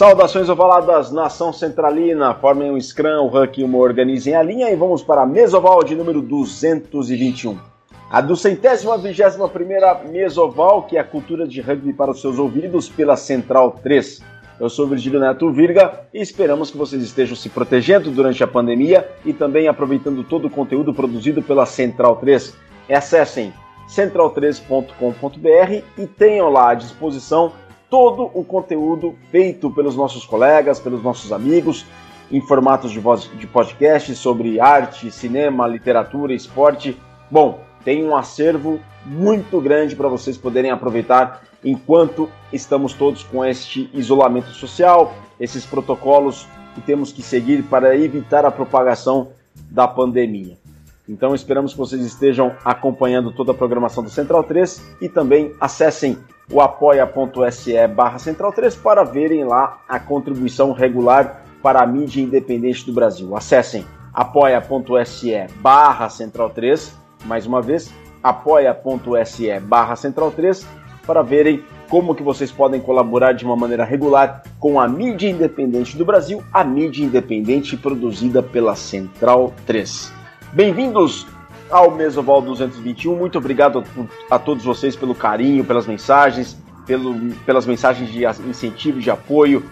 Saudações ovaladas, nação centralina, formem um scrum, o e uma organizem a linha e vamos para a mesoval de número 221. A do centésima vigésima primeira mesoval, que é a cultura de rugby para os seus ouvidos, pela Central 3. Eu sou Virgílio Neto Virga e esperamos que vocês estejam se protegendo durante a pandemia e também aproveitando todo o conteúdo produzido pela Central 3. Acessem central3.com.br e tenham lá à disposição todo o conteúdo feito pelos nossos colegas, pelos nossos amigos, em formatos de, voz, de podcast sobre arte, cinema, literatura, esporte. Bom, tem um acervo muito grande para vocês poderem aproveitar enquanto estamos todos com este isolamento social, esses protocolos que temos que seguir para evitar a propagação da pandemia. Então esperamos que vocês estejam acompanhando toda a programação do Central 3 e também acessem o apoia.se barra Central 3 para verem lá a contribuição regular para a mídia independente do Brasil. Acessem apoia.se barra Central 3, mais uma vez, apoia.se barra Central 3 para verem como que vocês podem colaborar de uma maneira regular com a mídia independente do Brasil, a mídia independente produzida pela Central 3. Bem-vindos ao Mesoval 221. Muito obrigado a, a, todos vocês pelo carinho, pelas mensagens, pelo, pelas mensagens de incentivo, de apoio,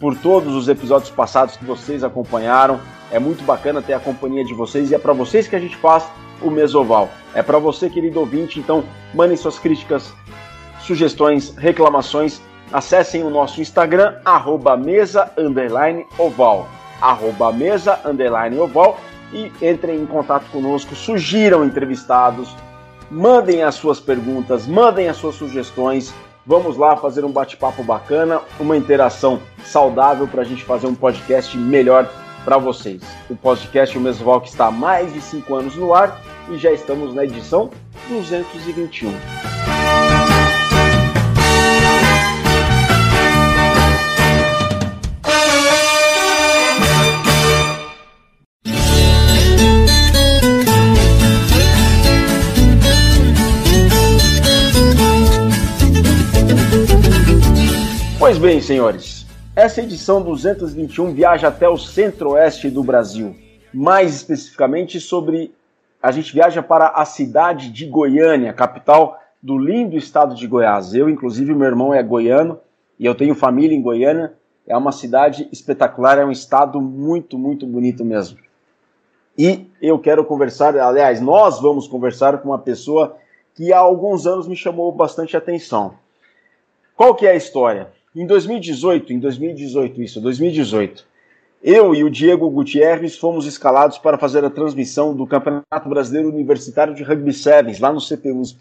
por todos os episódios passados que vocês acompanharam. É muito bacana ter a companhia de vocês e é para vocês que a gente faz o Mesoval. É para você, querido ouvinte, então mandem suas críticas, sugestões, reclamações. Acessem o nosso Instagram, arroba mesa, underline, oval. Arroba mesa, underline, oval e entrem em contato conosco, sugiram entrevistados, mandem as suas perguntas, mandem as suas sugestões. Vamos lá fazer um bate-papo bacana, uma interação saudável para a gente fazer um podcast melhor para vocês. O podcast O Mesval que está há mais de 5 anos no ar e já estamos na edição 221. Bem, senhores, essa edição 221 viaja até o centro-oeste do Brasil. Mais especificamente sobre. A gente viaja para a cidade de Goiânia, capital do lindo estado de Goiás. Eu, inclusive, meu irmão é goiano e eu tenho família em Goiânia. É uma cidade espetacular, é um estado muito, muito bonito mesmo. E eu quero conversar, aliás, nós vamos conversar com uma pessoa que há alguns anos me chamou bastante atenção. Qual que é a história? Em 2018, em 2018 isso, 2018, eu e o Diego Gutierrez fomos escalados para fazer a transmissão do Campeonato Brasileiro Universitário de Rugby Sevens, lá no CPUSP.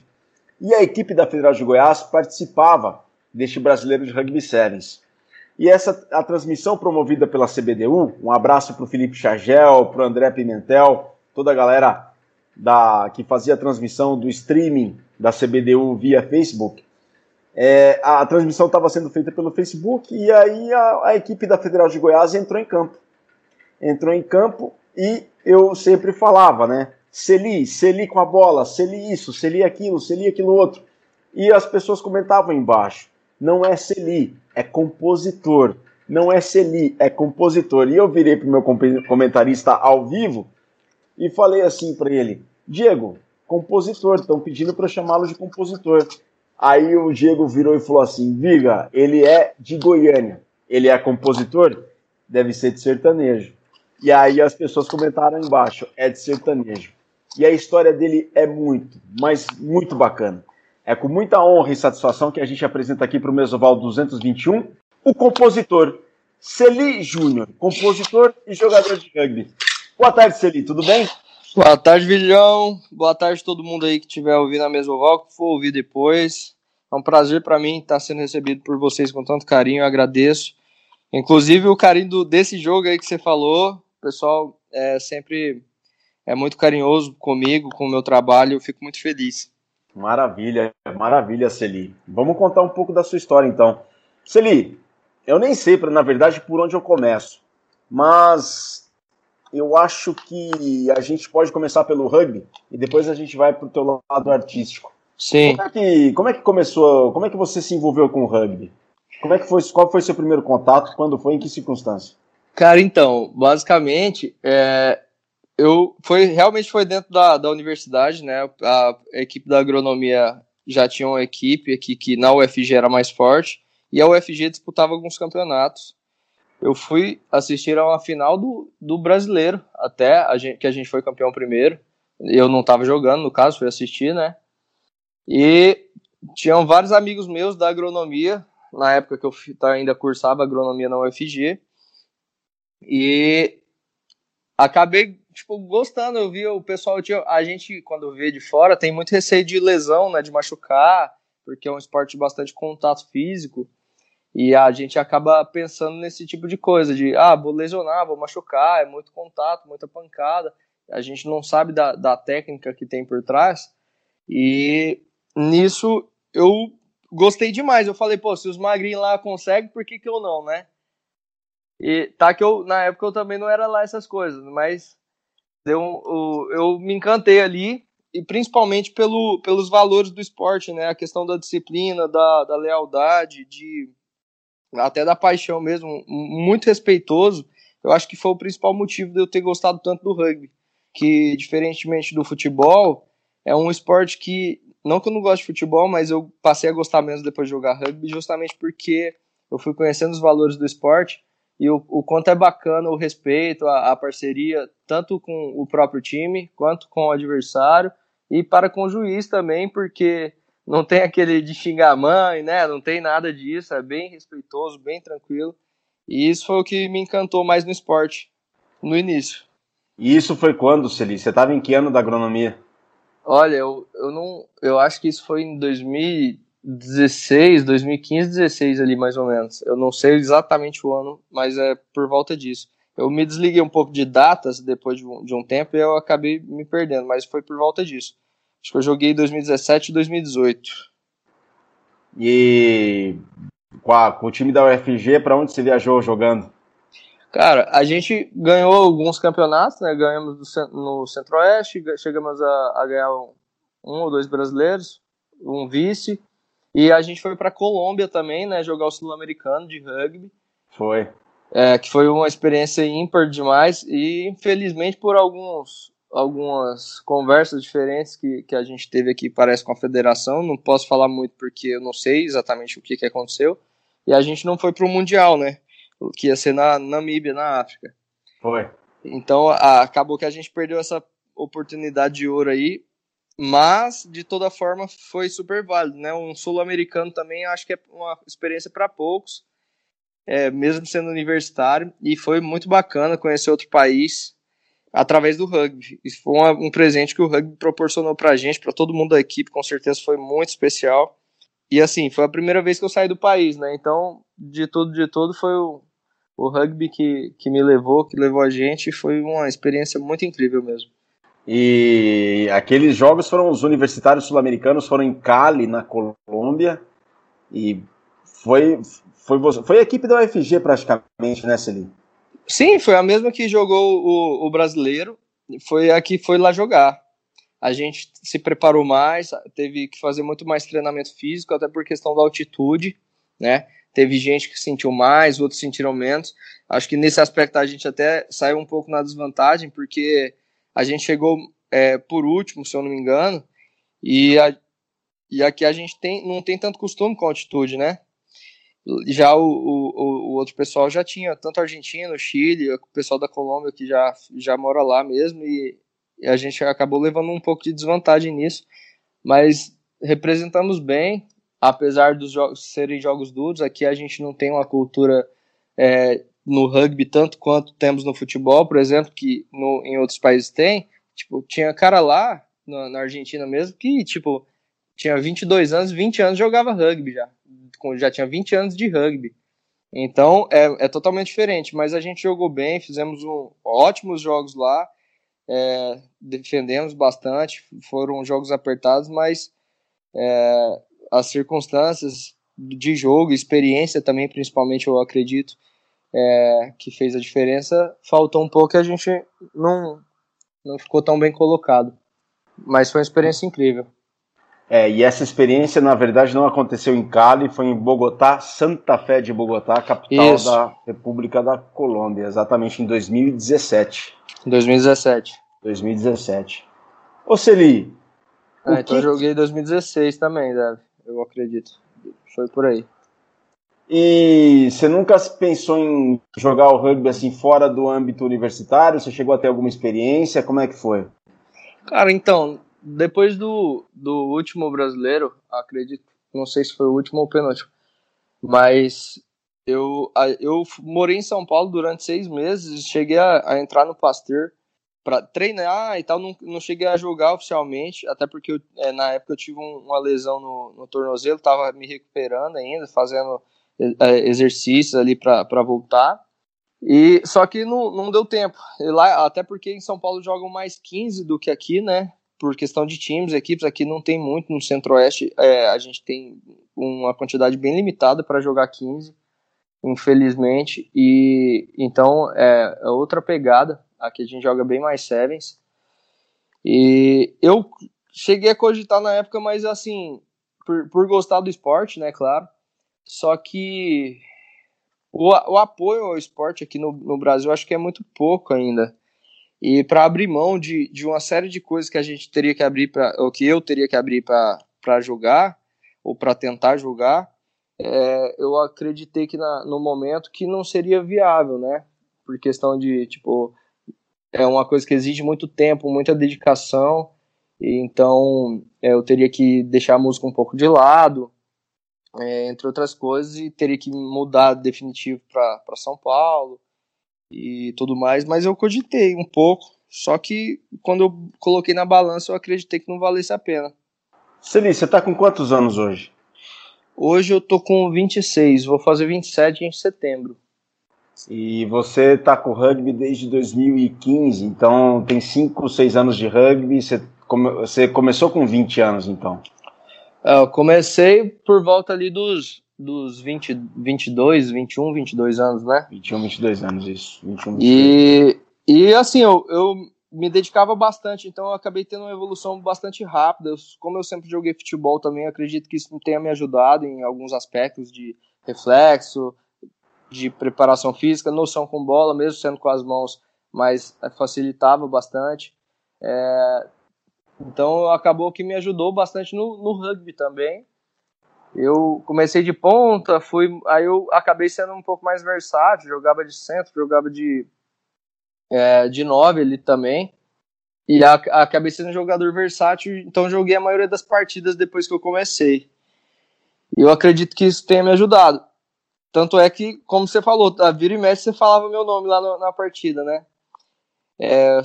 E a equipe da Federal de Goiás participava deste Brasileiro de Rugby Sevens. E essa a transmissão promovida pela CBDU, um abraço para o Felipe Chagel, para o André Pimentel, toda a galera da, que fazia a transmissão do streaming da CBDU via Facebook. É, a, transmissão estava sendo feita pelo Facebook e aí a, a, equipe da Federal de Goiás entrou em campo. Entrou em campo e eu sempre falava, né? Celi, Celi com a bola, Celi isso, Celi aquilo, Celi aquilo outro. E as pessoas comentavam embaixo: não é Celi, é compositor. Não é Celi, é compositor. E eu virei para o meu comentarista ao vivo e falei assim para ele: Diego, compositor, estão pedindo para chamá-lo de compositor. Aí o Diego virou e falou assim: Viga, ele é de Goiânia. Ele é compositor? Deve ser de sertanejo. E aí as pessoas comentaram embaixo: é de sertanejo. E a história dele é muito, mas muito bacana. É com muita honra e satisfação que a gente apresenta aqui para o Mesoval 221 o compositor Celi Júnior, compositor e jogador de rugby. Boa tarde, Celi, tudo bem? Boa tarde, Vilhão. Boa tarde todo mundo aí que estiver ouvindo a Mesoval, que for ouvir depois. É um prazer para mim estar sendo recebido por vocês com tanto carinho, eu agradeço. Inclusive o carinho do, desse jogo aí que você falou, o pessoal é sempre é muito carinhoso comigo, com o meu trabalho, eu fico muito feliz. Maravilha, maravilha, Celi. Vamos contar um pouco da sua história então. Celi, eu nem sei, na verdade, por onde eu começo, mas eu acho que a gente pode começar pelo rugby e depois a gente vai para o teu lado artístico. Sim. Como é, que, como é que começou, como é que você se envolveu com o rugby? Como é que foi? Qual foi seu primeiro contato? Quando foi? Em que circunstância? Cara, então, basicamente, é, eu foi realmente foi dentro da, da universidade, né? A, a equipe da agronomia já tinha uma equipe aqui que na UFG era mais forte e a UFG disputava alguns campeonatos. Eu fui assistir a uma final do, do brasileiro, até a gente, que a gente foi campeão primeiro. Eu não estava jogando, no caso, fui assistir, né? E tinham vários amigos meus da agronomia, na época que eu ainda cursava agronomia na UFG. E acabei tipo, gostando. Eu vi o pessoal, tinha, a gente, quando vê de fora, tem muito receio de lesão, né? De machucar, porque é um esporte de bastante contato físico. E a gente acaba pensando nesse tipo de coisa, de ah, vou lesionar, vou machucar, é muito contato, muita pancada. A gente não sabe da, da técnica que tem por trás. E nisso eu gostei demais. Eu falei, pô, se os magrinhos lá conseguem, por que, que eu não, né? E tá que eu, na época eu também não era lá essas coisas, mas deu um, eu me encantei ali, e principalmente pelo, pelos valores do esporte, né? A questão da disciplina, da, da lealdade, de até da paixão mesmo, muito respeitoso. Eu acho que foi o principal motivo de eu ter gostado tanto do rugby, que diferentemente do futebol, é um esporte que não que eu não gosto de futebol, mas eu passei a gostar menos depois de jogar rugby, justamente porque eu fui conhecendo os valores do esporte e o, o quanto é bacana o respeito, a, a, parceria, tanto com o próprio time quanto com o adversário e para com o juiz também, porque não tem aquele de xingar a mãe, né? Não tem nada disso, é bem respeitoso, bem tranquilo. E isso foi o que me encantou mais no esporte, no início. E isso foi quando, Celi? Você estava em que ano da agronomia? Olha, eu, eu não. Eu acho que isso foi em 2016, 2015, 16 ali mais ou menos. Eu não sei exatamente o ano, mas é por volta disso. Eu me desliguei um pouco de datas depois de um, de um tempo e eu acabei me perdendo, mas foi por volta disso. Acho que eu joguei em 2017 e 2018. E com, a, com o time da UFG, para onde você viajou jogando? Cara, a gente ganhou alguns campeonatos, né? Ganhamos no Centro-Oeste, chegamos a, a ganhar um, um, ou dois brasileiros, um vice. E a gente foi para Colômbia também, né? Jogar o Sul-Americano de rugby. Foi. É, que foi uma experiência ímpar demais. E infelizmente, por alguns, algumas conversas diferentes que, que a gente teve aqui, parece com a federação, não posso falar muito porque eu não sei exatamente o que, que aconteceu. E a gente não foi para o Mundial, né? que ia ser na Namíbia, na África. Foi. Então a, acabou que a gente perdeu essa oportunidade de ouro aí, mas de toda forma foi super válido, né? Um sul-americano também acho que é uma experiência para poucos, é, mesmo sendo universitário, e foi muito bacana conhecer outro país através do rugby. Isso foi um, presente que o rugby proporcionou para a gente, para todo mundo da equipe, com certeza foi muito especial. E assim, foi a primeira vez que eu saí do país, né? Então, de tudo, de tudo, foi o, o rugby que, que me levou, que levou a gente, foi uma experiência muito incrível mesmo. E aqueles jogos foram os universitários sul-americanos, foram em Cali, na Colômbia, e foi, foi, foi a equipe da UFG praticamente, né, Celine? Sim, foi a mesma que jogou o, o brasileiro, foi a que foi lá jogar. A gente se preparou mais, teve que fazer muito mais treinamento físico, até por questão da altitude, né? Teve gente que sentiu mais, outros sentiram menos. Acho que nesse aspecto a gente até saiu um pouco na desvantagem, porque a gente chegou é, por último, se eu não me engano, e, a, e aqui a gente tem, não tem tanto costume com altitude, né? Já o, o, o outro pessoal já tinha, tanto Argentina, Chile, o pessoal da Colômbia que já, já mora lá mesmo, e, e a gente acabou levando um pouco de desvantagem nisso, mas representamos bem, apesar dos jogos serem jogos duros, aqui a gente não tem uma cultura é, no rugby tanto quanto temos no futebol, por exemplo, que no, em outros países tem. Tipo, tinha cara lá, na, na, Argentina mesmo, que, tipo, tinha 22 anos, 20 anos jogava rugby já. Já tinha 20 anos de rugby. Então, é, é totalmente diferente, mas a gente jogou bem, fizemos um, ótimos jogos lá, é, defendemos bastante, foram jogos apertados, mas é, as circunstâncias de jogo, experiência também, principalmente, eu acredito, é, que fez a diferença. Faltou um pouco e a gente não, não ficou tão bem colocado. Mas foi uma experiência incrível. É, e essa experiência, na verdade, não aconteceu em Cali, foi em Bogotá, Santa Fé de Bogotá, capital Isso. da República da Colômbia, exatamente em 2017. 2017. 2017. Ô Celi. Ah, então que... eu joguei em 2016 também, deve. Eu acredito. Foi por aí. E você nunca pensou em jogar o rugby assim fora do âmbito universitário? Você chegou a ter alguma experiência? Como é que foi? Cara, então, depois do, do último brasileiro, acredito, não sei se foi o último ou o penúltimo, mas eu, eu morei em São Paulo durante seis meses, cheguei a, a entrar no Pasteur para treinar e tal, não, não cheguei a jogar oficialmente, até porque eu, é, na época eu tive um, uma lesão no, no tornozelo, estava me recuperando ainda, fazendo é, exercícios ali para voltar. E só que não, não deu tempo. lá, até porque em São Paulo jogam mais 15 do que aqui, né? Por questão de times, equipes, aqui não tem muito, no Centro-Oeste é, a gente tem uma quantidade bem limitada para jogar 15, infelizmente, e então é, é, outra pegada, aqui a gente joga bem mais sevens, e eu cheguei a cogitar na época, mas assim, por, por gostar do esporte, né, claro, só que o, o apoio ao esporte aqui no, no Brasil acho que é muito pouco ainda, e para abrir mão de, de uma série de coisas que a gente teria que abrir para ou que eu teria que abrir para jogar ou para tentar jogar é, eu acreditei que na, no momento que não seria viável né? Por questão de tipo é uma coisa que exige muito tempo muita dedicação então é, eu teria que deixar a música um pouco de lado é, entre outras coisas e teria que mudar definitivo para São Paulo e tudo mais, mas eu cogitei um pouco, só que quando eu coloquei na balança eu acreditei que não valesse a pena. Celi, você tá com quantos anos hoje? Hoje eu tô com 26, vou fazer 27 em setembro. E você tá com rugby desde 2015, então tem 5, 6 anos de rugby, você, come, você começou com 20 anos então? É, eu comecei por volta ali dos dos 20, 22, 21, 22 anos, né? 21, 22 anos, isso. 21, 22. E, e assim, eu, eu me dedicava bastante, então eu acabei tendo uma evolução bastante rápida. como eu sempre joguei futebol também, acredito que isso tenha me ajudado em alguns aspectos de reflexo, de preparação física, noção com bola, mesmo sendo com as mãos, mas facilitava bastante. É, então acabou que me ajudou bastante no, no rugby também. Eu comecei de ponta, fui, aí eu acabei sendo um pouco mais versátil, jogava de centro, jogava de é, de nove ali também. E a, acabei sendo um jogador versátil, então joguei a maioria das partidas depois que eu comecei. E eu acredito que isso tenha me ajudado. Tanto é que, como você falou, a vira e mexe você falava meu nome lá no, na partida, né? É,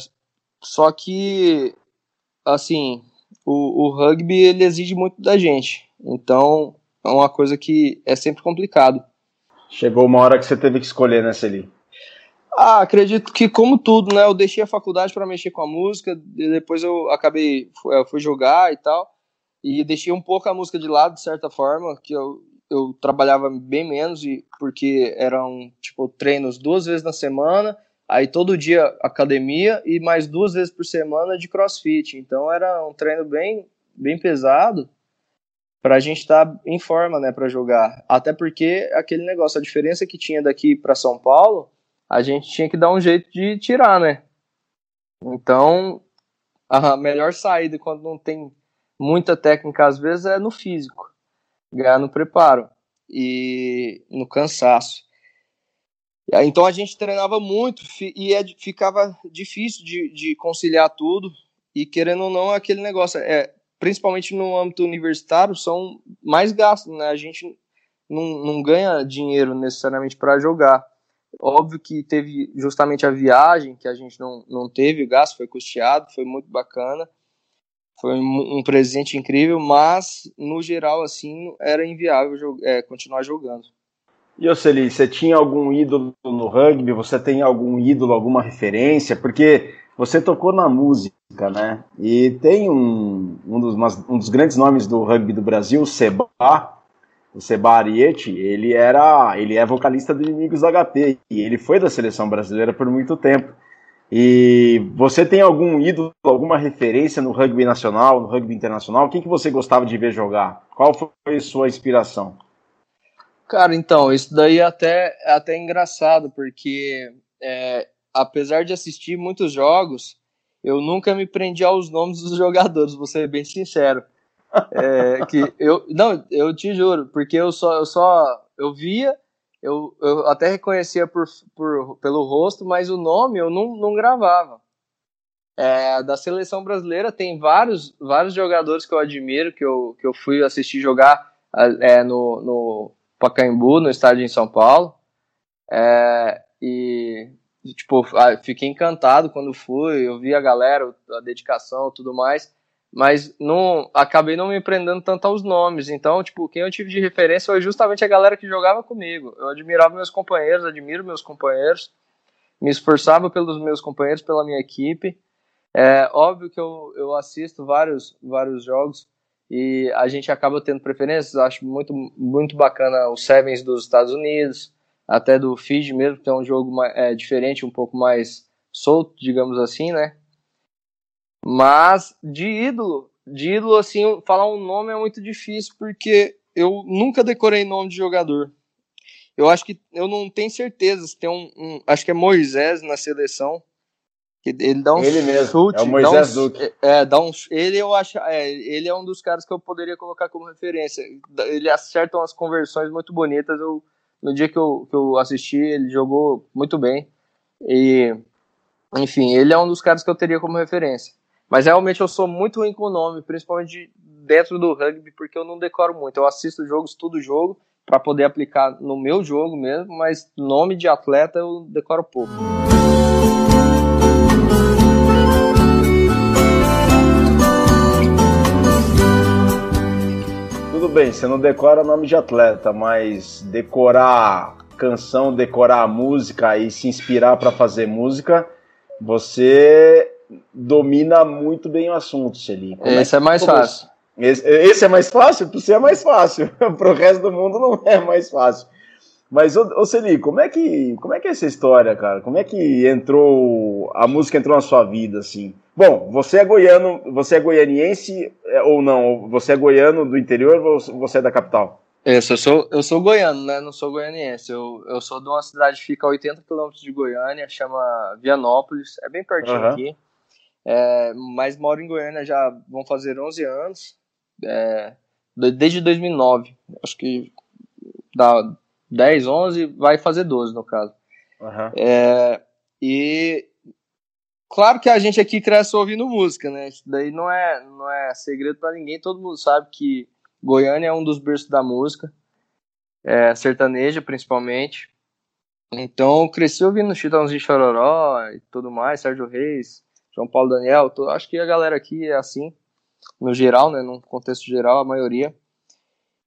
só que, assim, o, o rugby ele exige muito da gente. Então, é uma coisa que é sempre complicado. Chegou uma hora que você teve que escolher nessa ali. Ah, acredito que como tudo, né? Eu deixei a faculdade para mexer com a música, depois eu acabei eu fui jogar e tal, e deixei um pouco a música de lado de certa forma, que eu, eu trabalhava bem menos e porque eram tipo treinos duas vezes na semana, aí todo dia academia e mais duas vezes por semana de CrossFit. Então era um treino bem bem pesado para a gente estar tá em forma, né, para jogar. Até porque aquele negócio, a diferença que tinha daqui para São Paulo, a gente tinha que dar um jeito de tirar, né? Então, a melhor saída quando não tem muita técnica às vezes é no físico, ganhar no preparo e no cansaço. Então a gente treinava muito e é, ficava difícil de, de conciliar tudo. E querendo ou não, aquele negócio é principalmente no âmbito universitário, são mais gastos, né? A gente não, não ganha dinheiro necessariamente para jogar. Óbvio que teve justamente a viagem, que a gente não, não teve, o gasto foi custeado, foi muito bacana, foi um, presente incrível, mas no geral, assim, era inviável é, continuar jogando. E Oceli, você tinha algum ídolo no rugby? Você tem algum ídolo, alguma referência? Porque você tocou na música, né? E tem um, um, dos, um dos grandes nomes do rugby do Brasil, o Seba, o Seba Ariete, ele era, ele é vocalista do Inimigos HP e ele foi da seleção brasileira por muito tempo. E você tem algum ídolo, alguma referência no rugby nacional, no rugby internacional? Quem que você gostava de ver jogar? Qual foi sua inspiração? Cara, então, isso daí é até, é até engraçado, porque é, apesar de assistir muitos jogos, eu nunca me prendi aos nomes dos jogadores, vou ser bem sincero. É, que eu, não, eu te juro, porque eu só, eu só, eu via, eu, eu até reconhecia por, por, pelo rosto, mas o nome eu não, não gravava. É, da seleção brasileira tem vários, vários jogadores que eu admiro, que eu, que eu fui assistir jogar é, no, no Pacaembu, no estádio em São Paulo. É, e tipo, fiquei encantado quando fui, eu vi a galera, a dedicação, tudo mais, mas não acabei não me prendendo tanto aos nomes. Então, tipo, quem eu tive de referência foi justamente a galera que jogava comigo. Eu admirava meus companheiros, admiro meus companheiros, me esforçava pelos meus companheiros, pela minha equipe. É óbvio que eu, eu assisto vários, vários jogos e a gente acaba tendo preferências. Acho muito, muito bacana os Sevens dos Estados Unidos, até do Fiji mesmo, que é um jogo é, diferente, um pouco mais solto, digamos assim, né? Mas de ídolo, de ídolo, assim, falar um nome é muito difícil, porque eu nunca decorei nome de jogador. Eu acho que eu não tenho certeza se tem um, um acho que é Moisés na seleção. Que ele dá um ele mesmo, chute, é o Moisés dá um, Duque. É, dá um, ele eu acho, é, ele é um dos caras que eu poderia colocar como referência. Ele acerta umas conversões muito bonitas. Eu no dia que eu, que eu assisti, ele jogou muito bem. E, enfim, ele é um dos caras que eu teria como referência. Mas realmente eu sou muito ruim com o nome, principalmente dentro do rugby, porque eu não decoro muito. Eu assisto jogos, estudo jogo, para poder aplicar no meu jogo mesmo, mas nome de atleta eu decoro pouco. Tudo bem, você não decora nome de atleta, mas decorar canção, decorar música e se inspirar para fazer música, você domina muito bem o assunto, Celi. É esse é, é mais fácil. Esse, esse, é mais fácil? Para você é mais fácil. Para o resto do mundo não é mais fácil. Mas, ô, ô Celi, como é, que, como é que é essa história, cara? Como é que entrou, a música entrou na sua vida, assim? Bom, você é goiano, você é goianiense é, ou não? Você é goiano do interior ou você é da capital? Isso, eu sou, eu sou goiano, né? Não sou goianiense. Eu, eu sou de uma cidade que fica a 80 quilômetros de Goiânia, chama Vianópolis. É bem pertinho uhum. aqui. É, mas moro em Goiânia já vão fazer 11 anos. É, desde 2009. Acho que dá 10, 11, vai fazer 12 no caso. Uhum. É, e Claro que a gente aqui cresce ouvindo música, né? Isso daí não é, não é segredo para ninguém. Todo mundo sabe que Goiânia é um dos berços da música, é, sertaneja principalmente. Então, cresci ouvindo Chitãozinho Chororó e tudo mais, Sérgio Reis, João Paulo Daniel. Tô, acho que a galera aqui é assim, no geral, né? No contexto geral, a maioria.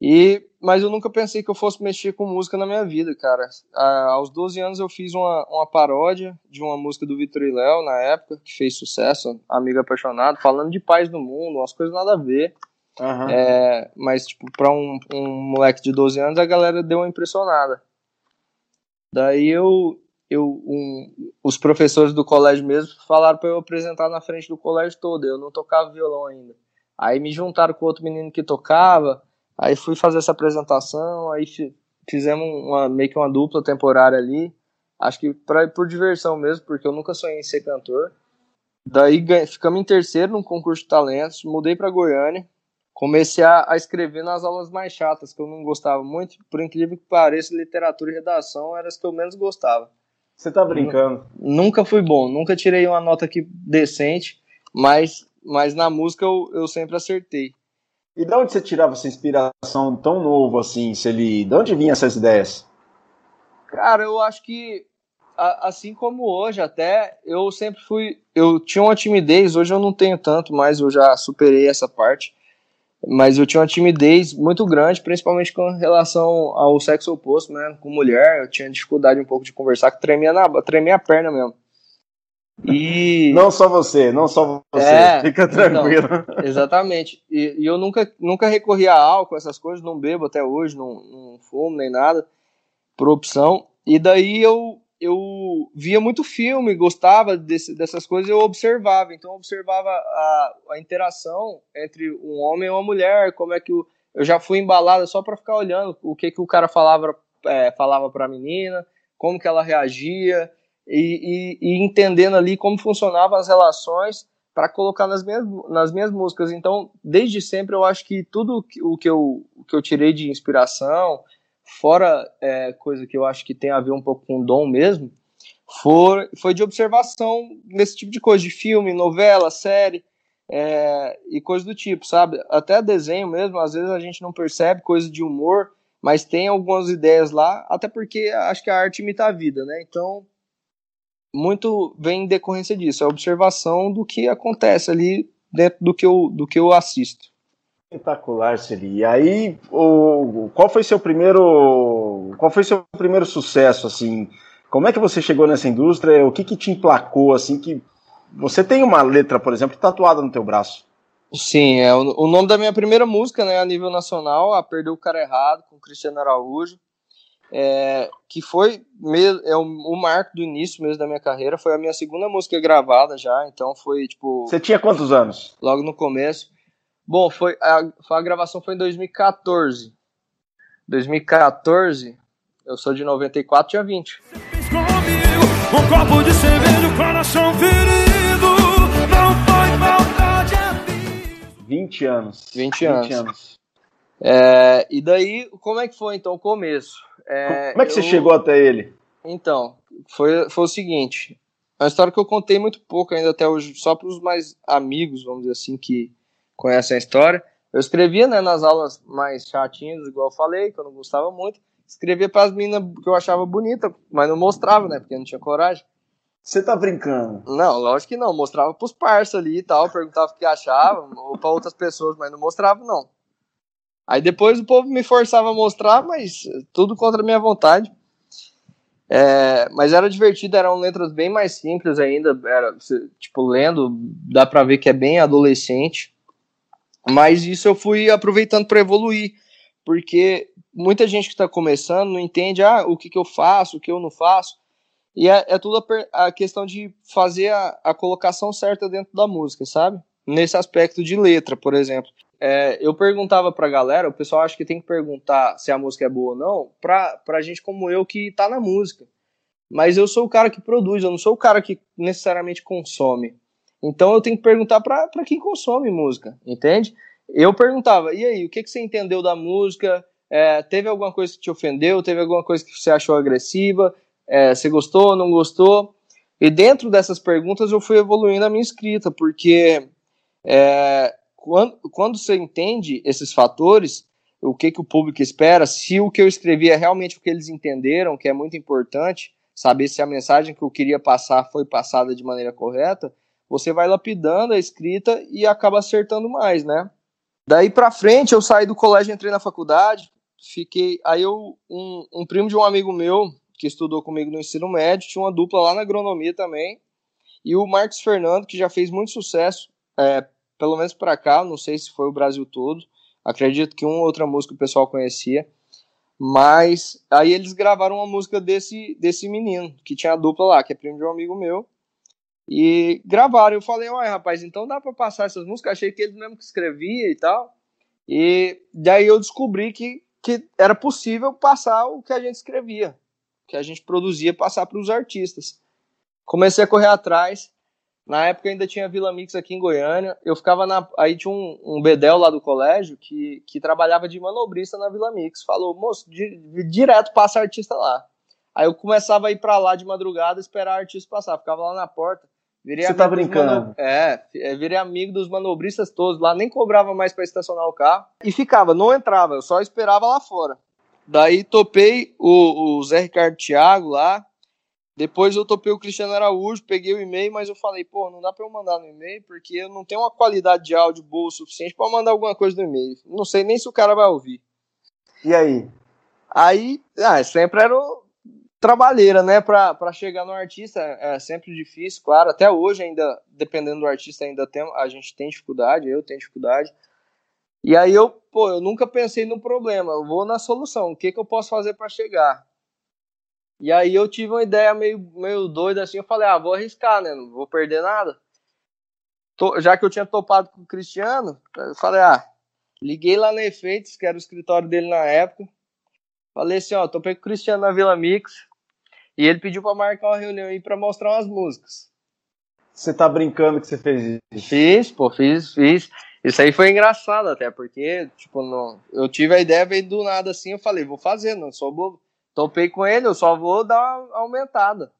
E, mas eu nunca pensei que eu fosse mexer com música na minha vida, cara. Ah, aos 12 anos eu fiz uma, uma paródia de uma música do Vitor e Léo, na época, que fez sucesso, Amigo Apaixonado, falando de paz no mundo, umas coisas nada a ver. Uhum. É, mas, tipo, pra um, um moleque de 12 anos, a galera deu uma impressionada. Daí eu, eu um, os professores do colégio mesmo falaram para eu apresentar na frente do colégio todo. Eu não tocava violão ainda. Aí me juntaram com outro menino que tocava Aí fui fazer essa apresentação, aí fizemos uma, meio que uma dupla temporária ali. Acho que pra, por diversão mesmo, porque eu nunca sonhei em ser cantor. Daí ficamos em terceiro no concurso de talentos, mudei para Goiânia, comecei a, a, escrever nas aulas mais chatas, que eu não gostava muito. Por incrível que pareça, literatura e redação eram as que eu menos gostava. Você tá brincando? Nunca fui bom, nunca tirei uma nota aqui decente, mas, mas na música eu, eu sempre acertei. E de onde você tirava essa inspiração tão novo assim, se ele, de onde vinham essas ideias? Cara, eu acho que assim como hoje até, eu sempre fui, eu tinha uma timidez, hoje eu não tenho tanto, mas eu já superei essa parte. Mas eu tinha uma timidez muito grande, principalmente com relação ao sexo oposto, né? Com mulher, eu tinha dificuldade um pouco de conversar, que tremia, na, tremia a perna mesmo. E... Não só você, não só você, é, fica então, tranquilo. Então, exatamente. E, e, eu nunca, nunca recorri a álcool, essas coisas, não bebo até hoje, não, não fumo nem nada, por opção. E daí eu, eu via muito filme, gostava desse, dessas coisas, eu observava. Então, eu observava a, a interação entre um homem e uma mulher, como é que o, eu já fui embalada só para ficar olhando o que, que o cara falava, é, falava para a menina, como que ela reagia, e, e, e entendendo ali como funcionavam as relações para colocar nas minhas, nas minhas músicas. Então, desde sempre, eu acho que tudo o que eu, o que eu tirei de inspiração, fora é, coisa que eu acho que tem a ver um pouco com dom mesmo, foi, foi de observação nesse tipo de coisa, de filme, novela, série é, e coisa do tipo, sabe? Até desenho mesmo, às vezes a gente não percebe coisa de humor, mas tem algumas ideias lá, até porque acho que a arte imita a vida, né? Então, muito vem em decorrência disso, a observação do que acontece ali dentro do que eu, do que eu assisto. Espetacular, Celi. E aí, o, qual foi seu primeiro, qual foi seu primeiro sucesso, assim? Como é que você chegou nessa indústria? O que que te emplacou, assim, que você tem uma letra, por exemplo, tatuada no teu braço? Sim, é o, o nome da minha primeira música, né, a nível nacional, a Perdeu o Cara Errado, com Cristiano Araújo é, que foi é o, o, marco do início mesmo da minha carreira. Foi a minha segunda música gravada já, então foi tipo. Você tinha quantos anos? Logo no começo. Bom, foi a, a gravação foi em 2014. 2014, eu sou de 94, tinha 20. Comigo, um copo de cerveja, coração ferido, não foi falta de 20 anos. 20 anos. 20 anos. É, e daí, como é que foi então o começo? É, Como é que eu... você chegou até ele? Então, foi, foi o seguinte. É uma história que eu contei muito pouco ainda até hoje, só para os mais amigos, vamos dizer assim, que conhecem a história. Eu escrevia né, nas aulas mais chatinhas, igual eu falei, que eu não gostava muito. Escrevia para as meninas que eu achava bonita, mas não mostrava, né? Porque eu não tinha coragem. Você tá brincando? Não, lógico que não. Mostrava pros parceiros ali e tal, perguntava o que achavam, ou para outras pessoas, mas não mostrava, não. Aí depois o povo me forçava a mostrar, mas tudo contra a minha vontade. É, mas era divertido, eram letras bem mais simples ainda, era, tipo, lendo, dá pra ver que é bem adolescente. Mas isso eu fui aproveitando para evoluir, porque muita gente que está começando não entende ah, o que, que eu faço, o que eu não faço. E é, é tudo a, a, questão de fazer a, a colocação certa dentro da música, sabe? Nesse aspecto de letra, por exemplo é, eu perguntava pra galera, o pessoal acha que tem que perguntar se a música é boa ou não, pra, pra gente como eu que tá na música. Mas eu sou o cara que produz, eu não sou o cara que necessariamente consome. Então eu tenho que perguntar pra, pra quem consome música, entende? Eu perguntava, e aí, o que, que você entendeu da música? É, teve alguma coisa que te ofendeu? Teve alguma coisa que você achou agressiva? É, você gostou, não gostou? E dentro dessas perguntas eu fui evoluindo a minha escrita, porque é, quando, quando você entende esses fatores, o que, que o público espera, se o que eu escrevi é realmente o que eles entenderam, que é muito importante, saber se a mensagem que eu queria passar foi passada de maneira correta, você vai lapidando a escrita e acaba acertando mais, né? Daí para frente eu saí do colégio, entrei na faculdade, fiquei, aí eu um, um primo de um amigo meu que estudou comigo no ensino médio, tinha uma dupla lá na agronomia também, e o Marcos Fernando, que já fez muito sucesso é, pelo menos para cá, não sei se foi o Brasil todo. Acredito que uma ou outra música o pessoal conhecia. Mas aí eles gravaram uma música desse, desse menino, que tinha a dupla lá, que é primo de um amigo meu. E gravaram. Eu falei, uai, rapaz, então dá para passar essas músicas. Achei que eles mesmo que escrevia e tal. E daí eu descobri que, que era possível passar o que a gente escrevia, que a gente produzia, passar para os artistas. Comecei a correr atrás. Na época ainda tinha Vila Mix aqui em Goiânia. Eu ficava na. Aí tinha um, um bedel lá do colégio que, que trabalhava de manobrista na Vila Mix. Falou, moço, di, direto passa artista lá. Aí eu começava a ir pra lá de madrugada esperar artista passar. Ficava lá na porta. Virei Você tá brincando? É, é, virei amigo dos manobristas todos lá, nem cobrava mais para estacionar o carro. E ficava, não entrava, eu só esperava lá fora. Daí topei o, o Zé Ricardo Thiago lá, depois eu topei o Cristiano Araújo, peguei o e-mail, mas eu falei, pô, não dá para eu mandar no e-mail porque eu não tenho uma qualidade de áudio boa o suficiente para mandar alguma coisa no e-mail. Não sei nem se o cara vai ouvir. E aí? Aí, ah, sempre era trabalheira, né, para chegar no artista, é sempre difícil, claro, até hoje ainda, dependendo do artista, ainda tem, a gente tem dificuldade, eu tenho dificuldade. E aí eu, pô, eu nunca pensei no problema, eu vou na solução, o que que eu posso fazer para chegar? E aí eu tive uma ideia meio, meio doida assim, eu falei, ah, vou arriscar, né? Não vou perder nada. Tô, já que eu tinha topado com o Cristiano, eu falei, ah, liguei lá na Efeitos, que era o escritório dele na época. Falei assim, ó, topei com o Cristiano na Vila Mix. E ele pediu para marcar uma reunião aí para mostrar umas músicas. Você tá brincando que você fez isso? Fiz, pô, fiz, fiz. Isso aí foi engraçado até, porque, tipo, não, eu tive a ideia, veio do nada assim, eu falei, vou fazer, não sou bobo. Topei com ele, eu só vou dar uma aumentada.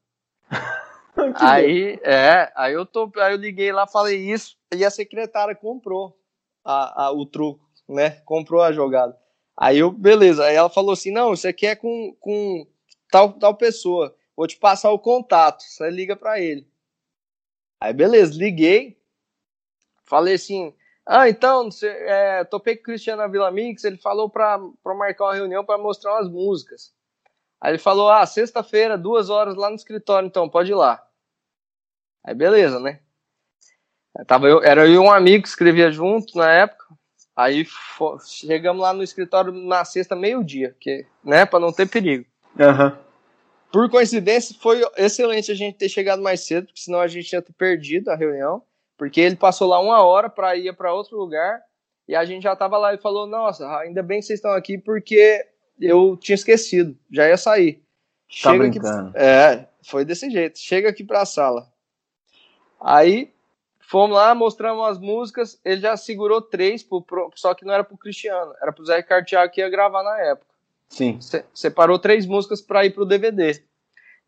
aí, é, aí eu, tô, aí eu liguei lá, falei isso, e a secretária comprou a, a, o truco, né? Comprou a jogada. Aí eu, beleza, aí ela falou assim, não, isso aqui é com, com tal, tal pessoa, vou te passar o contato, você liga para ele. Aí beleza, liguei, falei assim, ah, então, é, topei com o Cristiano Vila Mix, ele falou para marcar uma reunião para mostrar umas músicas. Aí ele falou: ah, sexta-feira, duas horas lá no escritório, então, pode ir lá. Aí beleza, né? Tava eu, era eu e um amigo que escrevia junto na época. Aí chegamos lá no escritório na sexta, meio-dia, que, né, para não ter perigo. Uhum. Por coincidência, foi excelente a gente ter chegado mais cedo, porque senão a gente ter perdido a reunião. Porque ele passou lá uma hora para ir para outro lugar e a gente já tava lá e falou: Nossa, ainda bem que vocês estão aqui, porque eu tinha esquecido, já ia sair. Tá Chega brincando. aqui. É, foi desse jeito. Chega aqui pra sala. Aí fomos lá, mostramos as músicas. Ele já segurou três, pro, pro, só que não era pro Cristiano, era pro Zé Ricardo Thiago que ia gravar na época. Sim. Se, separou três músicas para ir pro DVD.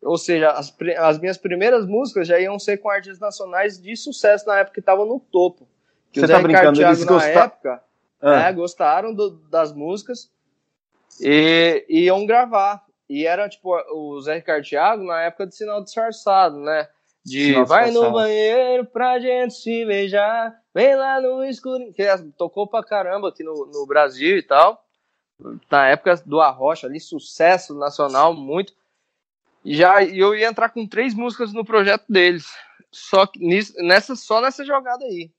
Ou seja, as, as, minhas primeiras músicas já iam ser com artistas nacionais de sucesso na época que estavam no topo. Que Você o Zé tá Ricardo Thiago, eles na gostar... época ah. é, gostaram do, das músicas e, iam gravar. E era tipo o Zé Ricardo Thiago na época de sinal disfarçado, né? De sinal vai no banheiro pra gente se beijar, vem lá no escuro. Que tocou pra caramba aqui no, no Brasil e tal. Na época do Arrocha ali, sucesso nacional, muito. E já eu ia entrar com três músicas no projeto deles. Só que nessa, só nessa jogada aí.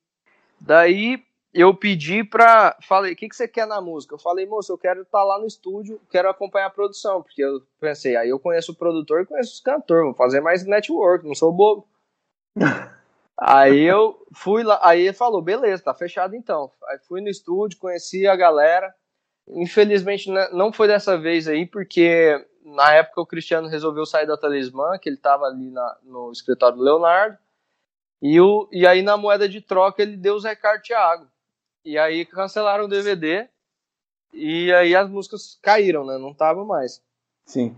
Daí eu pedi pra. Falei, o que, que você quer na música? Eu falei, moço, eu quero estar tá lá no estúdio, quero acompanhar a produção, porque eu pensei, aí eu conheço o produtor e conheço os cantores, vou fazer mais network, não sou bobo. aí eu fui lá, aí ele falou, beleza, tá fechado então. Aí fui no estúdio, conheci a galera. Infelizmente né, não foi dessa vez aí, porque na época o Cristiano resolveu sair da Talismã, que ele tava ali na, no escritório do Leonardo. E, o, e aí na moeda de troca ele deu o Zé Ricardo Thiago. E aí cancelaram o DVD e aí as músicas caíram, né? Não tava mais. Sim.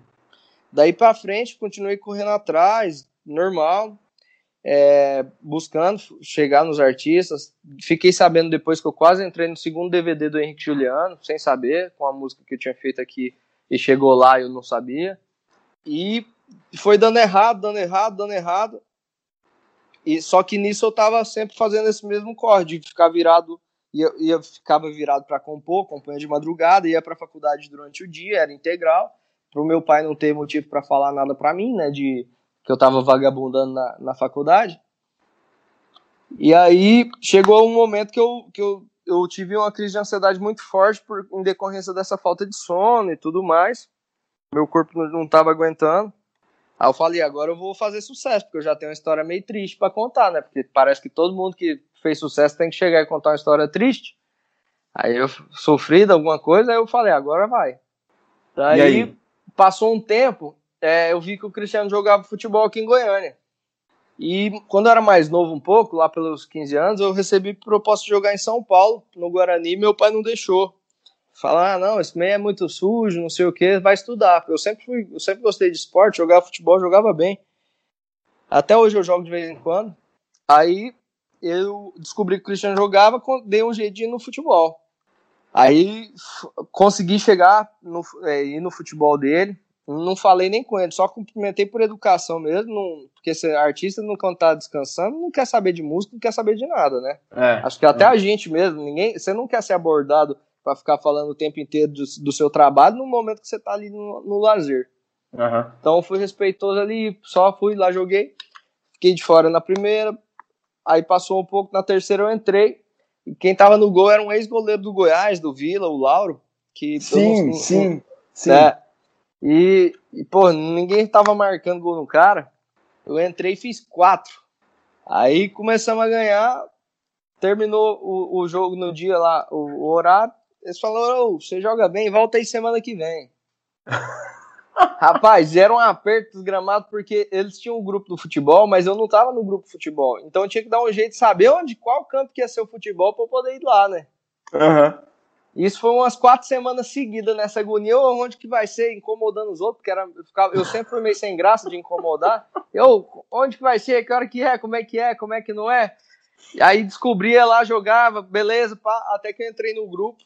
Daí pra frente, continuei correndo atrás, normal, é, buscando chegar nos artistas. Fiquei sabendo depois que eu quase entrei no segundo DVD do Henrique Juliano, sem saber, com a música que eu tinha feito aqui e chegou lá e eu não sabia. E foi dando errado, dando errado, dando errado. E só que nisso eu tava sempre fazendo esse mesmo corre de ficar virado ia, ia ficava virado para compor, compunha de madrugada, ia para a faculdade durante o dia, era integral, para o meu pai não ter motivo para falar nada para mim, né, de que eu estava vagabundando na, na faculdade. E aí chegou um momento que eu, que eu, eu tive uma crise de ansiedade muito forte por, em decorrência dessa falta de sono e tudo mais. Meu corpo não estava aguentando. Aí eu falei, agora eu vou fazer sucesso, porque eu já tenho uma história meio triste para contar, né? Porque parece que todo mundo que fez sucesso tem que chegar e contar uma história triste. Aí eu sofri de alguma coisa, aí eu falei, agora vai. Daí aí? passou um tempo, é, eu vi que o Cristiano jogava futebol aqui em Goiânia. E quando eu era mais novo um pouco, lá pelos 15 anos, eu recebi proposta de jogar em São Paulo, no Guarani, meu pai não deixou. Falar, ah, não, esse meio é muito sujo, não sei o que, vai estudar. Eu sempre, fui, eu sempre gostei de esporte, jogava futebol, jogava bem. Até hoje eu jogo de vez em quando. Aí eu descobri que o Cristiano jogava, dei um jeitinho no futebol. Aí consegui chegar no, é, ir no futebol dele. Não falei nem com ele, só cumprimentei por educação mesmo, não, porque ser artista não quando tá descansando, não quer saber de música, não quer saber de nada, né? É, Acho que até é. a gente mesmo, ninguém, você não quer ser abordado para ficar falando o tempo inteiro do, do, seu trabalho no momento que você tá ali no, no lazer. Uhum. Então fui respeitoso ali, só fui lá, joguei, fiquei de fora na primeira, Aí passou um pouco, na terceira eu entrei. E quem tava no gol era um ex-goleiro do Goiás, do Vila, o Lauro. Que sim, sim, sim. É, e, E, pô, ninguém tava marcando gol no cara. Eu entrei e fiz quatro. Aí começamos a ganhar. Terminou o, o jogo no dia lá, o, o horário. Eles falaram: oh, você joga bem, volta aí semana que vem. Rapaz, era um aperto dos gramados porque eles tinham um grupo do futebol, mas eu não tava no grupo de futebol. Então eu tinha que dar um jeito de saber onde, qual campo que ia ser o futebol para eu poder ir lá, né? Uhum. Isso foi umas quatro semanas seguidas nessa agonia. Oh, onde que vai ser? Incomodando os outros, porque era, eu, ficava, eu sempre fui meio sem graça de incomodar. Eu, onde que vai ser? Que hora que é? Como é que é? Como é que não é? E aí descobria lá, jogava, beleza, pá, até que eu entrei no grupo.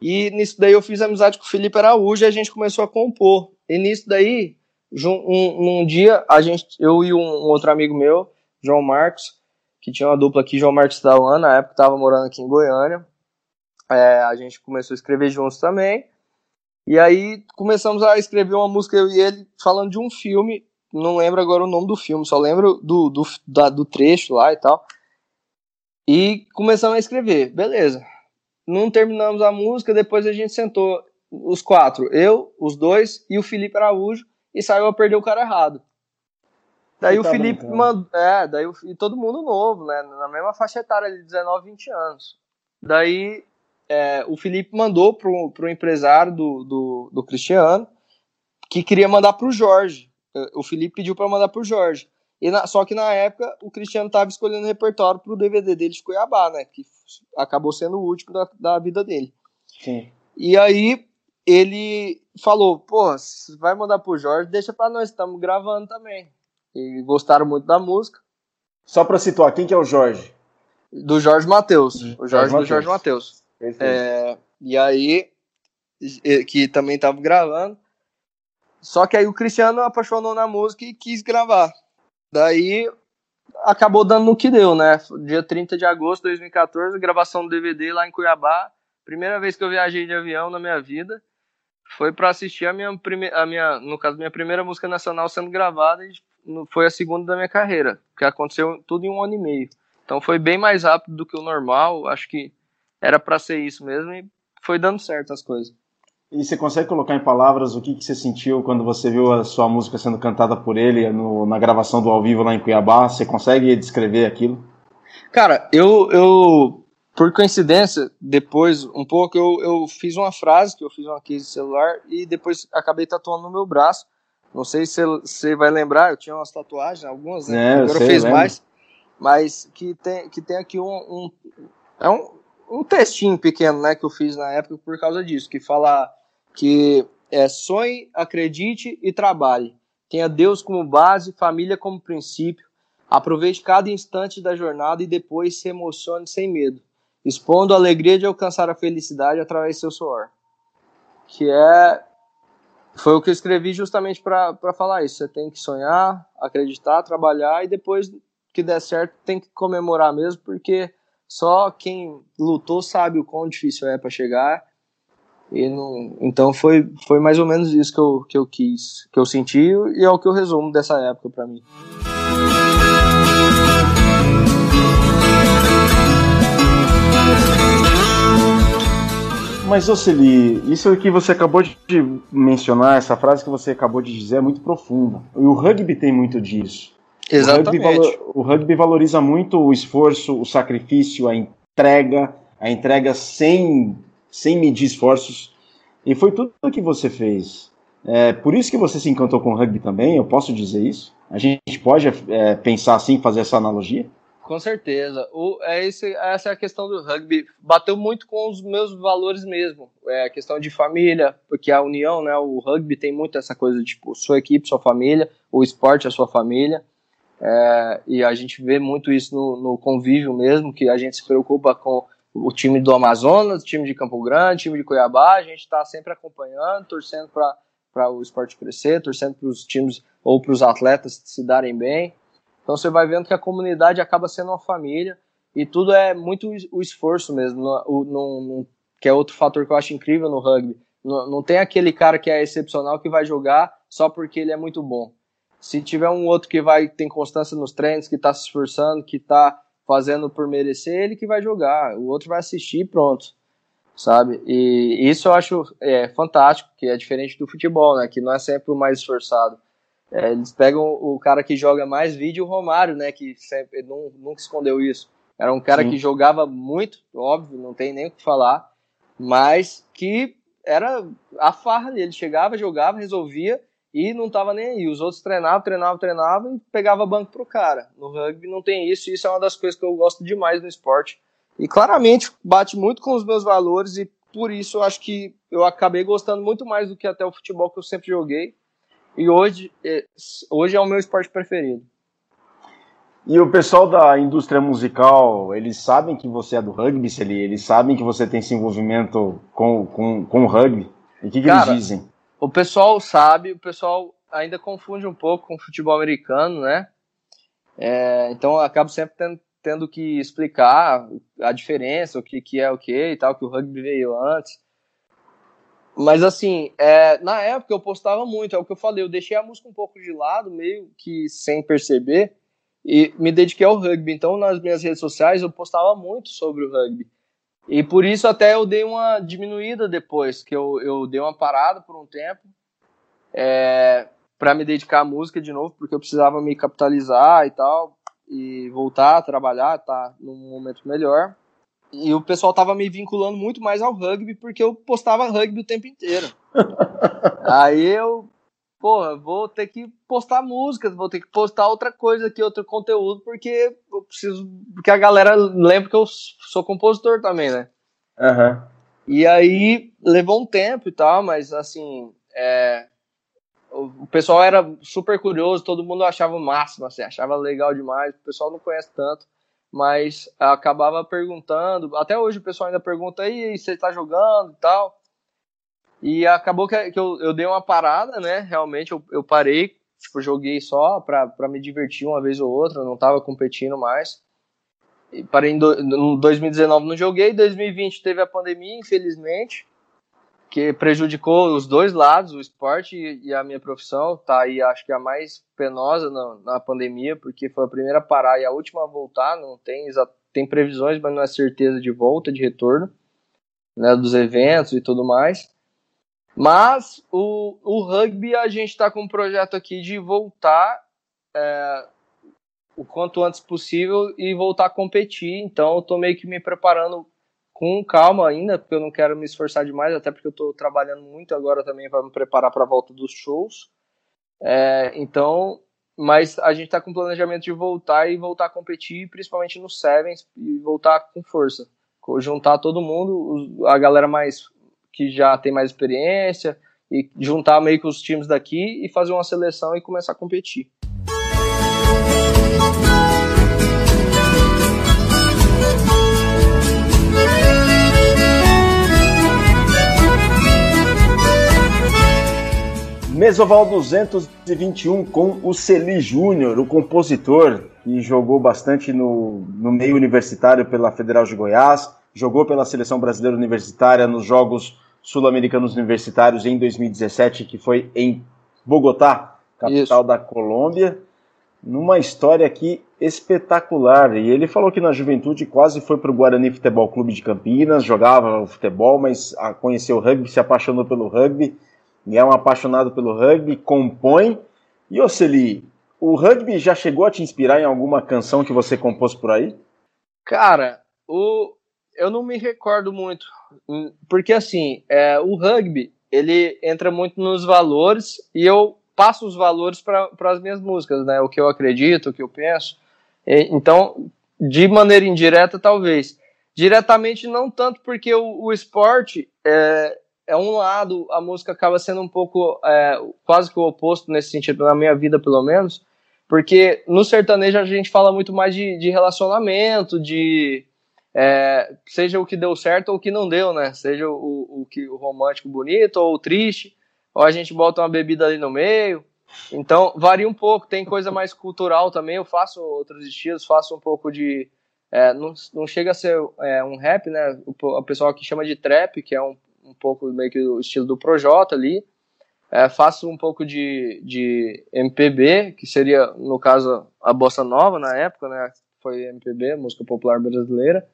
E nisso daí eu fiz amizade com o Felipe Araújo e a gente começou a compor. E nisso daí, um, um dia, a gente, eu e um, um, outro amigo meu, João Marcos, que tinha uma dupla aqui, João Marcos da UAN, na época estava morando aqui em Goiânia. É, a gente começou a escrever juntos também. E aí começamos a escrever uma música, eu e ele, falando de um filme. Não lembro agora o nome do filme, só lembro do, do, da, do trecho lá e tal. E começamos a escrever, beleza não terminamos a música, depois a gente sentou os quatro, eu, os dois e o Felipe Araújo, e saiu a perder o cara errado. Daí o Felipe mandou. É, daí o, e todo mundo novo, né? Na mesma faixa etária de 19, 20 anos. Daí é, o Felipe mandou pro, pro empresário do, do, do Cristiano que queria mandar pro Jorge. O Felipe pediu para mandar pro Jorge. E na, só que na época o Cristiano estava escolhendo repertório pro DVD dele de Cuiabá, né? Que acabou sendo o último da, da vida dele. Sim. E aí ele falou, pô, se vai mandar pro Jorge, deixa para nós, estamos gravando também. E gostaram muito da música. Só para situar, quem que é o Jorge? Do Jorge Matheus. O Jorge, Jorge do Jorge Matheus. É, e aí, que também tava gravando. Só que aí o Cristiano apaixonou na música e quis gravar. Daí acabou dando no que deu, né? Dia 30 de agosto de 2014, gravação do DVD lá em Cuiabá. Primeira vez que eu viajei de avião na minha vida. Foi para assistir a minha, primeira, a minha, no caso, minha primeira música nacional sendo gravada e foi a segunda da minha carreira, que aconteceu tudo em um ano e meio. Então foi bem mais rápido do que o normal, acho que era para ser isso mesmo e foi dando certo as coisas. E você consegue colocar em palavras o que, que você sentiu quando você viu a sua música sendo cantada por ele no, na gravação do ao vivo lá em Cuiabá? Você consegue descrever aquilo? Cara, eu, eu por coincidência, depois, um pouco, eu, eu fiz uma frase, que eu fiz uma case de celular, e depois acabei tatuando no meu braço. Não sei se você vai lembrar, eu tinha umas tatuagens, algumas, né? É, Agora eu, sei, eu fiz mais. Mas que tem, que tem aqui um, um. é um, um textinho pequeno, né, que eu fiz na época por causa disso, que fala que é sonhe, acredite e trabalhe. Tenha Deus como base, família como princípio. Aproveite cada instante da jornada e depois se emocione sem medo, expondo a alegria de alcançar a felicidade através do seu suor. Que é foi o que eu escrevi justamente para falar isso. Você tem que sonhar, acreditar, trabalhar e depois que der certo tem que comemorar mesmo, porque só quem lutou sabe o quão difícil é para chegar e não, então foi, foi mais ou menos isso que eu, que eu quis, que eu senti e é o que eu resumo dessa época para mim. Mas, Oceli, isso que você acabou de mencionar, essa frase que você acabou de dizer é muito profunda. E o rugby tem muito disso. Exatamente. O rugby, o rugby valoriza muito o esforço, o sacrifício, a entrega, a entrega sem sem medir esforços. E foi tudo o que você fez. É, por isso que você se encantou com o rugby também, eu posso dizer isso? A gente pode é, pensar assim, fazer essa analogia? Com certeza. O, é esse, essa é a questão do rugby. Bateu muito com os meus valores mesmo. É a questão de família, porque a união, né? O rugby tem muito essa coisa de tipo, sua equipe, sua família, o esporte, a sua família. É, e a gente vê muito isso no, no convívio mesmo, que a gente se preocupa com o time do Amazonas, o time de Campo Grande, o time de Cuiabá, a gente está sempre acompanhando, torcendo para o esporte crescer, torcendo para os times ou para os atletas se darem bem. Então você vai vendo que a comunidade acaba sendo uma família e tudo é muito o esforço mesmo, no, no, no, que é outro fator que eu acho incrível no rugby. Não tem aquele cara que é excepcional que vai jogar só porque ele é muito bom. Se tiver um outro que vai tem constância nos treinos, que está se esforçando, que está fazendo por merecer, ele que vai jogar, o outro vai assistir e pronto. sabe? E isso eu acho é, fantástico, que é diferente do futebol, né? Que não é sempre o mais esforçado. É, eles pegam o cara que joga mais vídeo, o Romário, né? Que sempre, não, nunca escondeu isso. Era um cara Sim. que jogava muito, óbvio, não tem nem o que falar, mas que era a farra dele. Ele chegava, jogava, resolvia e não tava nem aí. Os outros treinavam, treinavam, treinavam e pegava banco pro cara. No rugby não tem isso, e isso é uma das coisas que eu gosto demais no esporte. E claramente bate muito com os meus valores e por isso eu acho que eu acabei gostando muito mais do que até o futebol que eu sempre joguei. E hoje, é, hoje é o meu esporte preferido. E o pessoal da indústria musical, eles sabem que você é do rugby, se eles sabem que você tem esse envolvimento com, com, com o rugby? E o que, que Cara, eles dizem? O pessoal sabe, o pessoal ainda confunde um pouco com o futebol americano, né? É, então eu acabo sempre tendo, tendo, que explicar a diferença, o que, que é o que e tal, que o rugby veio antes. Mas assim, é, na época eu postava muito, é o que eu falei, eu deixei a música um pouco de lado, meio que sem perceber, e me dediquei ao rugby. Então nas minhas redes sociais eu postava muito sobre o rugby. E por isso até eu dei uma diminuída depois, que eu, eu dei uma parada por um tempo é, para me dedicar à música de novo, porque eu precisava me capitalizar e tal, e voltar a trabalhar, tá num momento melhor. E o pessoal tava me vinculando muito mais ao rugby, porque eu postava rugby o tempo inteiro. Aí eu, porra, vou ter que postar músicas, vou ter que postar outra coisa aqui, outro conteúdo, porque eu preciso. Porque a galera lembra que eu sou compositor também, né? Uhum. E aí levou um tempo e tal, mas assim. É, o pessoal era super curioso, todo mundo achava o máximo, assim, achava legal demais. O pessoal não conhece tanto, mas acabava perguntando. Até hoje o pessoal ainda pergunta aí, você tá jogando e tal. E acabou que, que eu, eu dei uma parada, né? Realmente eu, eu parei, tipo, joguei só pra, pra me divertir uma vez ou outra, não tava competindo mais. E parei em do, no 2019 não joguei, 2020 teve a pandemia, infelizmente, que prejudicou os dois lados, o esporte e, e a minha profissão. Tá aí, acho que a mais penosa na, na pandemia, porque foi a primeira a parar e a última a voltar, não tem, tem previsões, mas não é certeza de volta, de retorno, né, dos eventos e tudo mais. Mas o, o rugby, a gente está com um projeto aqui de voltar é, o quanto antes possível e voltar a competir. Então, eu estou meio que me preparando com calma ainda, porque eu não quero me esforçar demais, até porque eu estou trabalhando muito agora também para me preparar para a volta dos shows. É, então, mas a gente está com planejamento de voltar e voltar a competir, principalmente no Sevens, e voltar com força. Juntar todo mundo, a galera mais que já tem mais experiência e juntar meio que os times daqui e fazer uma seleção e começar a competir. Mesoval 221 com o Celi Júnior, o compositor que jogou bastante no, no meio universitário pela Federal de Goiás, jogou pela Seleção Brasileira Universitária nos Jogos Sul-Americanos Universitários em 2017, que foi em Bogotá, capital Isso. da Colômbia, numa história aqui espetacular. E ele falou que na juventude quase foi para o Guarani Futebol Clube de Campinas, jogava futebol, mas conheceu o rugby, se apaixonou pelo rugby, e é um apaixonado pelo rugby, compõe. E Oceli, o rugby já chegou a te inspirar em alguma canção que você compôs por aí? Cara, o... eu não me recordo muito porque assim, é, o rugby ele entra muito nos valores e eu passo os valores para as minhas músicas, né? O que eu acredito, o que eu penso. E, então, de maneira indireta, talvez. Diretamente, não tanto porque o, o esporte é, é um lado, a música acaba sendo um pouco é, quase que o oposto nesse sentido, na minha vida, pelo menos. Porque no sertanejo a gente fala muito mais de, de relacionamento, de é, seja o que deu certo ou o que não deu, né? Seja o, o, que, o romântico bonito ou o triste, ou a gente bota uma bebida ali no meio. Então, varia um pouco. Tem coisa mais cultural também. Eu faço outros estilos, faço um pouco de. É, não, não chega a ser é, um rap, né? O, o pessoal aqui chama de trap, que é um, um pouco meio que o estilo do Projota ali. É, faço um pouco de, de MPB, que seria, no caso, a bossa nova na época, né? Foi MPB, música popular brasileira.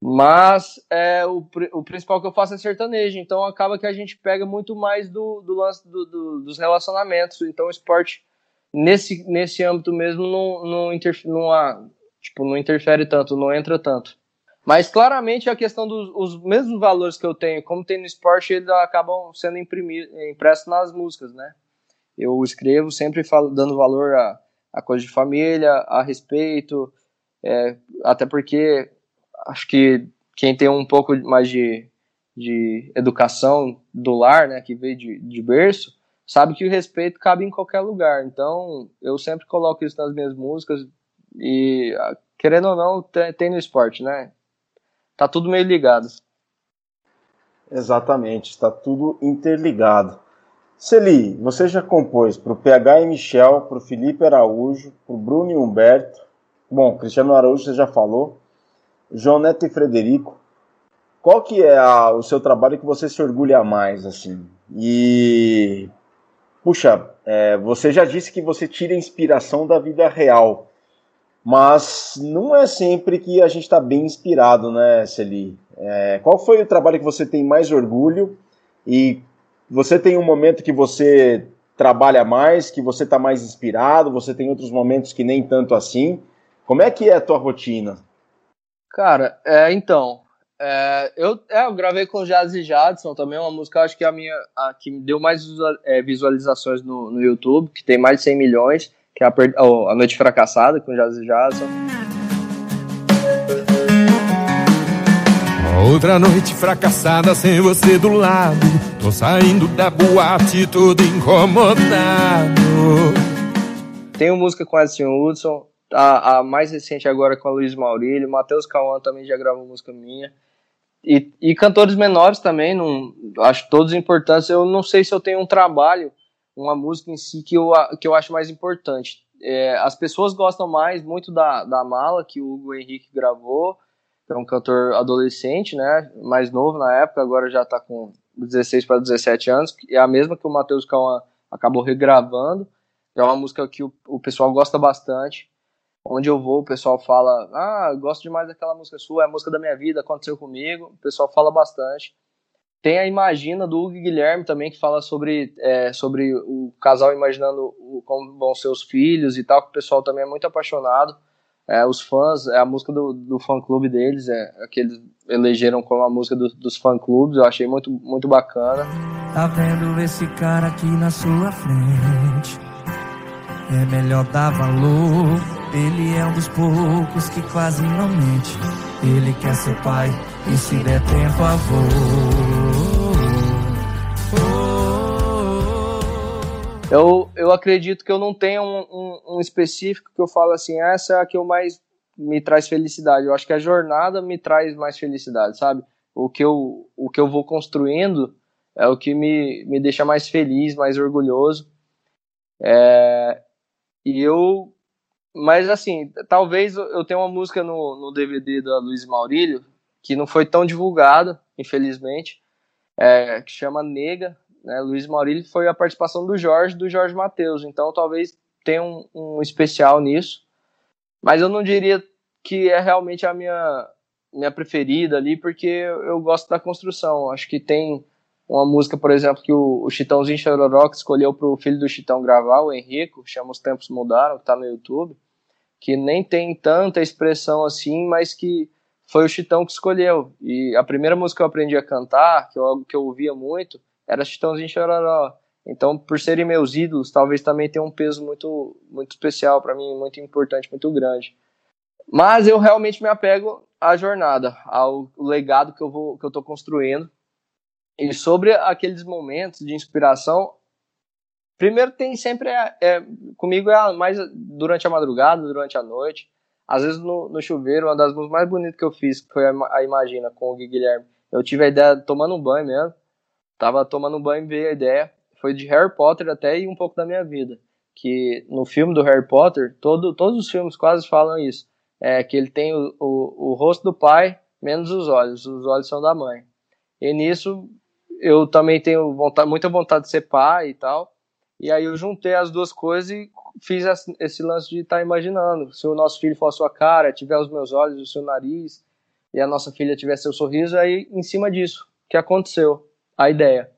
Mas é, o, o principal que eu faço é sertanejo, então acaba que a gente pega muito mais do, do lance do, do, dos relacionamentos. Então o esporte, nesse, nesse âmbito mesmo, não, não, interfere, não, tipo, não interfere tanto, não entra tanto. Mas claramente a questão dos os mesmos valores que eu tenho, como tem no esporte, eles acabam sendo impressos nas músicas, né? Eu escrevo sempre falo, dando valor a, a coisa de família, a respeito, é, até porque acho que quem tem um pouco mais de, de educação do lar, né, que veio de, de berço, sabe que o respeito cabe em qualquer lugar. Então, eu sempre coloco isso nas minhas músicas e, querendo ou não, tem, tem no esporte, né? Tá tudo meio ligado. Exatamente, está tudo interligado. Celi, você já compôs para o PH e Michel, para o Felipe Araújo, para o Bruno e Humberto. Bom, Cristiano Araújo você já falou. João Neto e Frederico, qual que é a, o seu trabalho que você se orgulha mais, assim? E, puxa, é, você já disse que você tira inspiração da vida real, mas não é sempre que a gente está bem inspirado, né, Celi? É, qual foi o trabalho que você tem mais orgulho e você tem um momento que você trabalha mais, que você está mais inspirado, você tem outros momentos que nem tanto assim. Como é que é a tua rotina? Cara, é, então, é, eu, é, eu gravei com Jazz e Jadson também, uma música, acho que a minha, a, que me deu mais é, visualizações no, no YouTube, que tem mais de 100 milhões, que é a, oh, a Noite Fracassada, com Jazz e Jadson. Outra noite fracassada sem você do lado. Tô saindo da boate todo incomodado. Tenho música com Edson Hudson, a, a, mais recente agora com a Luiz Maurílio, Matheus Cauã também já gravou música minha. E, e cantores menores também, não, acho todos importantes. Eu não sei se eu tenho um trabalho, uma música em si que eu, que eu acho mais importante. É, as pessoas gostam mais muito da, da Mala, que o Hugo Henrique gravou, que é um cantor adolescente, né, mais novo na época, agora já está com 16 para 17 anos, é a mesma que o Matheus Cauã acabou regravando. É uma música que o, o pessoal gosta bastante onde eu vou, o pessoal fala: Ah, gosto demais daquela música sua, é a música da minha vida, aconteceu comigo. O pessoal fala bastante. Tem a Imagina do Hugo Guilherme também, que fala sobre, é, sobre o casal imaginando o, como vão ser os filhos e tal, que o pessoal também é muito apaixonado. É, os fãs, é a música do, do fã-clube deles, é, é que eles elegeram como a música do, dos fã-clubes, eu achei muito, muito bacana. Tá vendo esse cara aqui na sua frente? É melhor dar valor ele é um dos poucos que quase não mente. Ele quer ser pai e se der tempo avô. Eu, eu acredito que eu não tenho um, um, um, específico que eu falo assim, essa é a que eu mais me traz felicidade. Eu acho que a jornada me traz mais felicidade, sabe? O que eu, o que eu vou construindo é o que me, me deixa mais feliz, mais orgulhoso. É, e eu mas assim, talvez eu tenha uma música no, no DVD da Luiz Maurílio que não foi tão divulgada, infelizmente, é, que chama Nega. Né? Luiz Maurílio foi a participação do Jorge, do Jorge Matheus. Então talvez tenha um, um especial nisso. Mas eu não diria que é realmente a minha, minha preferida ali, porque eu gosto da construção. Acho que tem uma música, por exemplo, que o, o Chitãozinho Chororó escolheu para o filho do Chitão gravar, o Henrico, chama Os Tempos Mudaram, que está no YouTube que nem tem tanta expressão assim, mas que foi o Chitão que escolheu. E a primeira música que eu aprendi a cantar, que eu, que eu ouvia muito, era Chitãozinho Chororó. Então, por serem meus ídolos, talvez também tenha um peso muito, muito especial para mim, muito importante, muito grande. Mas eu realmente me apego à jornada, ao legado que eu vou, que eu estou construindo. E sobre aqueles momentos de inspiração, Primeiro tem sempre é, é, comigo é mais durante a madrugada, durante a noite. Às vezes no, no chuveiro, uma das músicas mais bonitas que eu fiz foi a, a Imagina com o Guilherme. Eu tive a ideia tomando um banho mesmo. Tava tomando um banho e veio a ideia. Foi de Harry Potter até e um pouco da minha vida. Que no filme do Harry Potter, todo, todos os filmes quase falam isso. É que ele tem o, o, o rosto do pai, menos os olhos. Os olhos são da mãe. E nisso eu também tenho vontade, muita vontade de ser pai e tal. E aí eu juntei as duas coisas e fiz esse lance de estar tá imaginando. Se o nosso filho for a sua cara, tiver os meus olhos, o seu nariz, e a nossa filha tivesse seu sorriso, aí em cima disso que aconteceu, a ideia.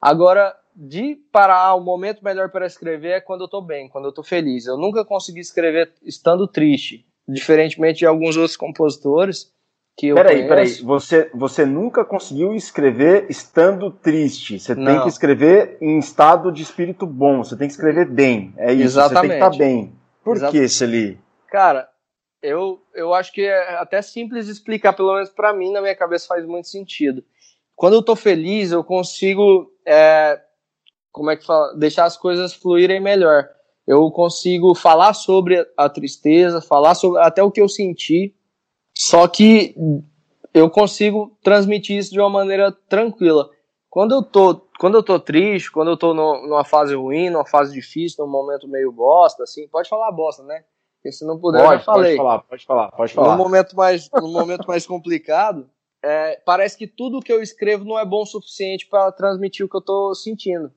Agora, de parar, o momento melhor para escrever é quando eu tô bem, quando eu tô feliz. Eu nunca consegui escrever estando triste, diferentemente de alguns outros compositores que eu Peraí, peraí, você, você nunca conseguiu escrever estando triste. Você Não. tem que escrever em estado de espírito bom, você tem que escrever bem. É isso, Exatamente. você tem que estar bem. Por Exato. que, Celi? Cara, eu, eu acho que é até simples explicar, pelo menos para mim, na minha cabeça faz muito sentido. Quando eu tô feliz, eu consigo é, como é que fala, deixar as coisas fluírem melhor. Eu consigo falar sobre a tristeza, falar sobre até o que eu senti, só que eu consigo transmitir isso de uma maneira tranquila. Quando eu tô, quando eu tô triste, quando eu tô no, numa fase ruim, numa fase difícil, num momento meio bosta, assim, pode falar bosta, né? Porque se não puder, pode, eu já falei. Pode falar, pode falar, pode falar. No momento mais, no momento mais complicado, é, parece que tudo que eu escrevo não é bom o suficiente para transmitir o que eu tô sentindo.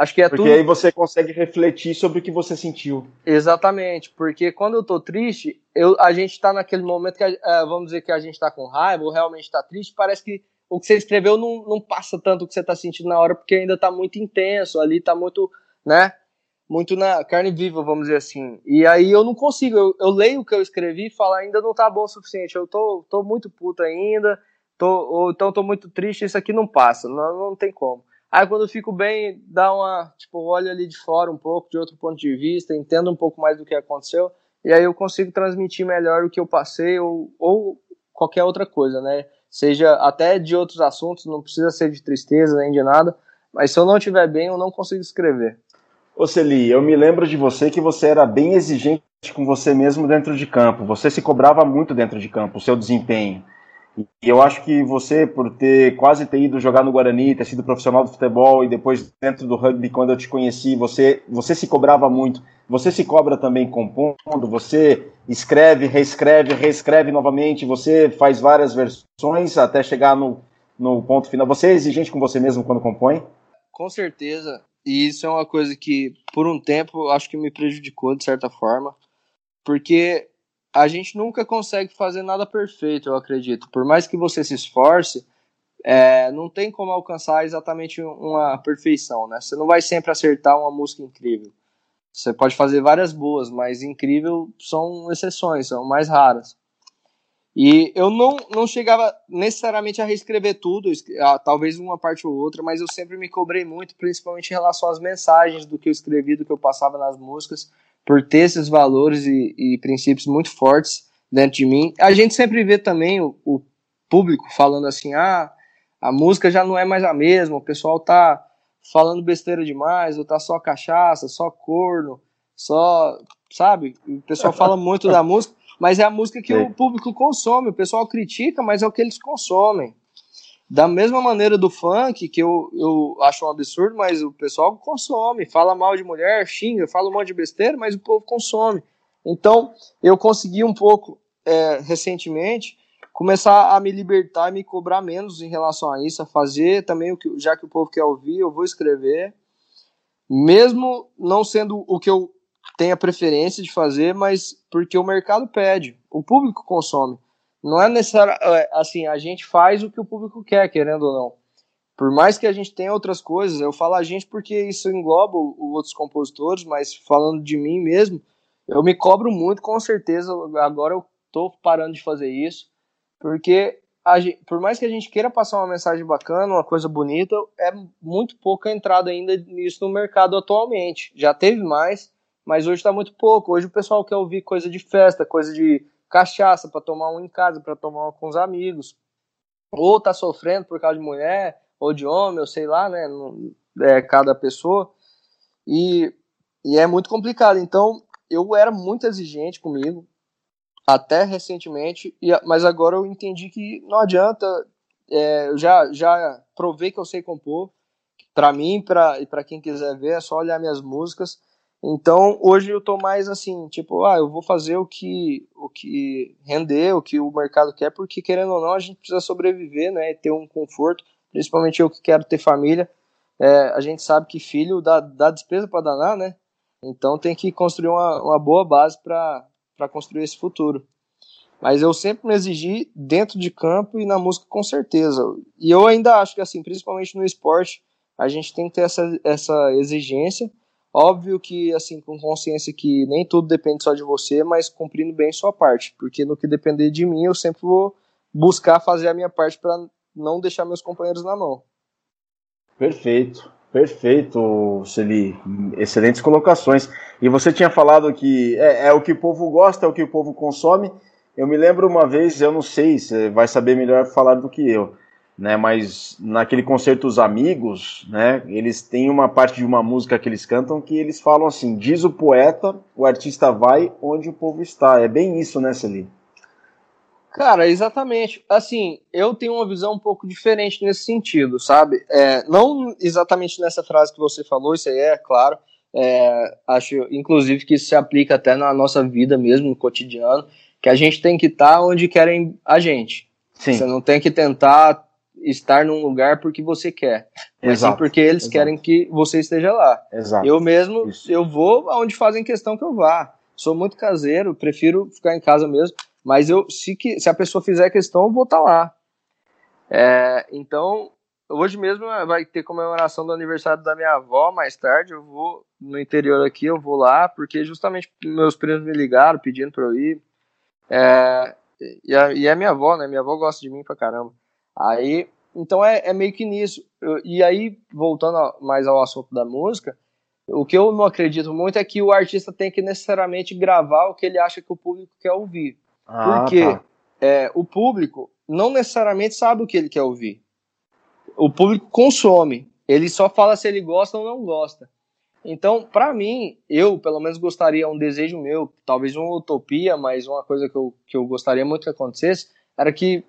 Acho que é porque tudo... aí você consegue refletir sobre o que você sentiu. Exatamente, porque quando eu tô triste, eu, a gente tá naquele momento que, é, vamos dizer que a gente tá com raiva ou realmente tá triste, parece que o que você escreveu não, não passa tanto o que você tá sentindo na hora, porque ainda tá muito intenso, ali tá muito, né, muito na carne viva, vamos dizer assim. E aí eu não consigo, eu, eu leio o que eu escrevi e falo, ainda não tá bom o suficiente, eu tô, tô muito puto ainda, tô, ou então tô muito triste, isso aqui não passa, não, não tem como. Aí quando eu fico bem, dá uma, tipo, olho ali de fora um pouco, de outro ponto de vista, entendo um pouco mais do que aconteceu, e aí eu consigo transmitir melhor o que eu passei ou, ou qualquer outra coisa, né? Seja até de outros assuntos, não precisa ser de tristeza nem de nada, mas se eu não estiver bem, eu não consigo escrever. Ô Celi, eu me lembro de você que você era bem exigente com você mesmo dentro de campo. Você se cobrava muito dentro de campo, o seu desempenho. E eu acho que você, por ter quase ter ido jogar no Guarani, ter sido profissional do futebol e depois dentro do rugby, quando eu te conheci, você, você se cobrava muito. Você se cobra também compondo, você escreve, reescreve, reescreve novamente, você faz várias versões até chegar no, no ponto final. Você é exigente com você mesmo quando compõe? Com certeza. E isso é uma coisa que, por um tempo, acho que me prejudicou de certa forma. Porque a gente nunca consegue fazer nada perfeito, eu acredito. Por mais que você se esforce, é, não tem como alcançar exatamente uma perfeição, né? Você não vai sempre acertar uma música incrível. Você pode fazer várias boas, mas incrível são exceções, são mais raras. E eu não, não chegava necessariamente a reescrever tudo, talvez uma parte ou outra, mas eu sempre me cobrei muito, principalmente em relação às mensagens do que eu escrevi, do que eu passava nas músicas por ter esses valores e, e, princípios muito fortes dentro de mim. A gente sempre vê também o, o, público falando assim, ah, a música já não é mais a mesma, o pessoal tá falando besteira demais, ou tá só cachaça, só corno, só, sabe? O pessoal fala muito da música, mas é a música que o público consome, o pessoal critica, mas é o que eles consomem. Da mesma maneira do funk, que eu, eu acho um absurdo, mas o pessoal consome, fala mal de mulher, xinga, fala um monte de besteira, mas o povo consome. Então, eu consegui um pouco, é, recentemente, começar a me libertar e me cobrar menos em relação a isso, a fazer também o que, já que o povo quer ouvir, eu vou escrever, mesmo não sendo o que eu tenho a preferência de fazer, mas porque o mercado pede, o público consome. Não é necessário, é, assim, a gente faz o que o público quer, querendo ou não. Por mais que a gente tenha outras coisas, eu falo a gente porque isso engloba os outros compositores, mas falando de mim mesmo, eu me cobro muito, com certeza. Agora eu tô parando de fazer isso, porque gente, por mais que a gente queira passar uma mensagem bacana, uma coisa bonita, é muito pouca entrada ainda nisso no mercado atualmente. Já teve mais, mas hoje está muito pouco. Hoje o pessoal quer ouvir coisa de festa, coisa de cachaça para tomar um em casa, para tomar um com os amigos, ou tá sofrendo por causa de mulher, ou de homem, ou sei lá, né? É, cada pessoa. E, e é muito complicado. Então, eu era muito exigente comigo, até recentemente, e, mas agora eu entendi que não adianta. É, eu já, já provei que eu sei compor. Para mim pra, e para quem quiser ver, é só olhar minhas músicas então, hoje eu tô mais assim, tipo, ah, eu vou fazer o que o que render, o que o mercado quer, porque querendo ou não, a gente precisa sobreviver, né, e ter um conforto, principalmente eu que quero ter família. É, a gente sabe que filho dá, dá despesa para danar, né? Então tem que construir uma, uma boa base para construir esse futuro. Mas eu sempre me exigi dentro de campo e na música com certeza. E eu ainda acho que, assim, principalmente no esporte, a gente tem que ter essa, essa exigência. Óbvio que, assim, com consciência que nem tudo depende só de você, mas cumprindo bem sua parte. Porque no que depender de mim, eu sempre vou buscar fazer a minha parte para não deixar meus companheiros na mão. Perfeito, perfeito, Celi. Excelentes colocações. E você tinha falado que é, é, o que o povo gosta, é o que o povo consome. Eu me lembro uma vez, eu não sei, você vai saber melhor falar do que eu, né? Mas naquele concerto Os Amigos, né? Eles têm uma parte de uma música que eles cantam que eles falam assim: diz o poeta, o artista vai onde o povo está. É bem isso, né, Celi? Cara, exatamente. Assim, eu tenho uma visão um pouco diferente nesse sentido, sabe? É, não exatamente nessa frase que você falou, isso aí é claro. É, acho, inclusive, que isso se aplica até na nossa vida mesmo, no cotidiano, que a gente tem que estar tá onde querem a gente. Sim. Você não tem que tentar estar num lugar porque você quer, mas sim porque eles Exato. querem que você esteja lá. Exato. Eu mesmo, isso. eu vou aonde fazem questão que eu vá. Sou muito caseiro, prefiro ficar em casa mesmo. Mas eu, se, que, se a pessoa fizer questão, eu vou estar tá lá. É, então, hoje mesmo vai ter comemoração do aniversário da minha avó, mais tarde eu vou no interior aqui, eu vou lá, porque justamente meus primos me ligaram pedindo para eu ir. É, e, a, e é minha avó, né? Minha avó gosta de mim pra caramba. Aí, então é, é meio que nisso. Eu, e aí, voltando mais ao assunto da música, o que eu não acredito muito é que o artista tem que necessariamente gravar o que ele acha que o público quer ouvir. Ah, Porque tá. é, o público não necessariamente sabe o que ele quer ouvir. O público consome. Ele só fala se ele gosta ou não gosta. Então, para mim, eu pelo menos gostaria, um desejo meu, talvez uma utopia, mas uma coisa que eu, que eu gostaria muito que acontecesse, era que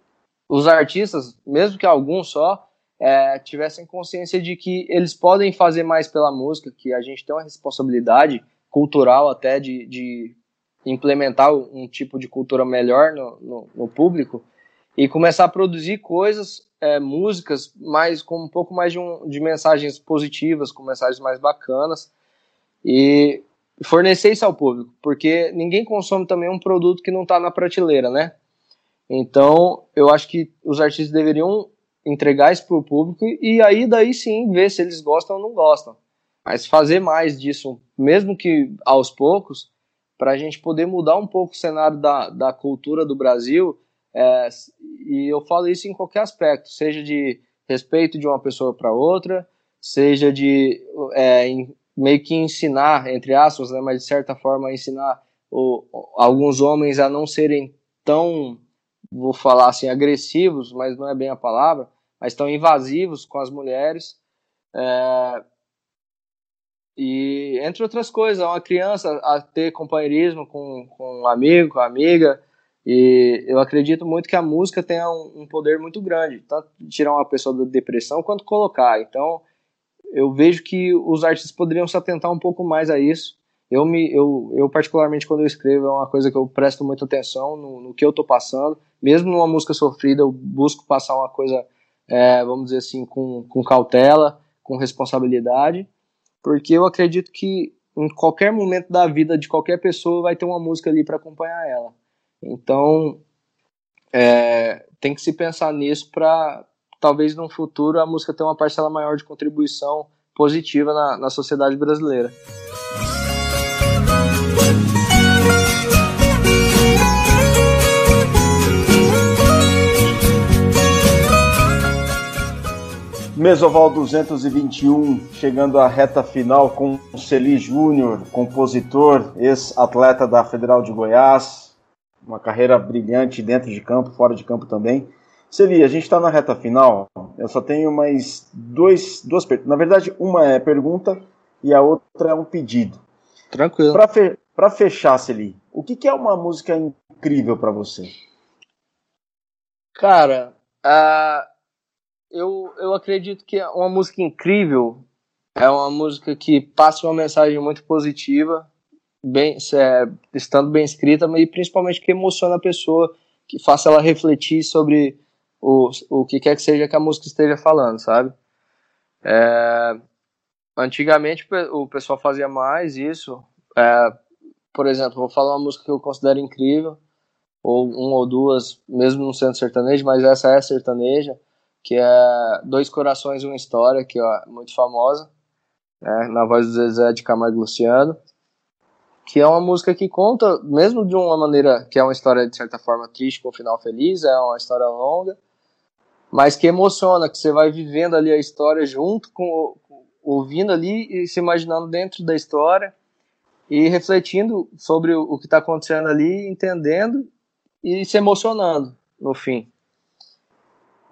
os artistas, mesmo que alguns só, é, tivessem consciência de que eles podem fazer mais pela música, que a gente tem uma responsabilidade cultural até de, de implementar um tipo de cultura melhor no, no, no público e começar a produzir coisas, é, músicas, mais com um pouco mais de, um, de mensagens positivas, com mensagens mais bacanas e fornecer isso ao público, porque ninguém consome também um produto que não está na prateleira, né? Então, eu acho que os artistas deveriam entregar isso para o público e aí daí sim ver se eles gostam ou não gostam. Mas fazer mais disso, mesmo que aos poucos, para a gente poder mudar um pouco o cenário da, da cultura do Brasil. É, e eu falo isso em qualquer aspecto, seja de respeito de uma pessoa para outra, seja de é, em, meio que ensinar, entre aspas, né, mas de certa forma ensinar o, alguns homens a não serem tão, vou falar assim, agressivos, mas não é bem a palavra, mas tão invasivos com as mulheres. É, e, entre outras coisas, uma criança a ter companheirismo com, com um amigo, com amiga. E eu acredito muito que a música tem um, um poder muito grande, tanto tirar uma pessoa da depressão quanto colocar. Então, eu vejo que os artistas poderiam se atentar um pouco mais a isso. Eu, me, eu, eu particularmente, quando eu escrevo, é uma coisa que eu presto muita atenção no, no que eu estou passando. Mesmo numa música sofrida, eu busco passar uma coisa, é, vamos dizer assim, com, com cautela, com responsabilidade porque eu acredito que em qualquer momento da vida de qualquer pessoa vai ter uma música ali para acompanhar ela. Então, é, tem que se pensar nisso para talvez no futuro a música ter uma parcela maior de contribuição positiva na, na sociedade brasileira. Mesoval 221, chegando à reta final com o Celi Júnior, compositor, ex-atleta da Federal de Goiás, uma carreira brilhante dentro de campo, fora de campo também. Celi, a gente está na reta final, eu só tenho mais dois, duas perguntas. Na verdade, uma é pergunta e a outra é um pedido. Tranquilo. Para fe fechar, Celi, o que, que é uma música incrível para você? Cara, uh eu, eu acredito que é uma música incrível, é uma música que passa uma mensagem muito positiva, bem, é, estando bem escrita, mas principalmente que emociona a pessoa, que faça ela refletir sobre o, o que quer que seja que a música esteja falando, sabe? É, antigamente o pessoal fazia mais isso. É, por exemplo, vou falar uma música que eu considero incrível, ou um ou duas, mesmo não sendo sertanejo, mas essa é sertaneja, que é Dois Corações Uma História, que é muito famosa, né, na voz do Zezé de Camargo Luciano, que é uma música que conta, mesmo de uma maneira que é uma história de certa forma triste com um final feliz, é uma história longa, mas que emociona, que você vai vivendo ali a história junto com ouvindo ali e se imaginando dentro da história e refletindo sobre o, que está acontecendo ali, entendendo e se emocionando no fim.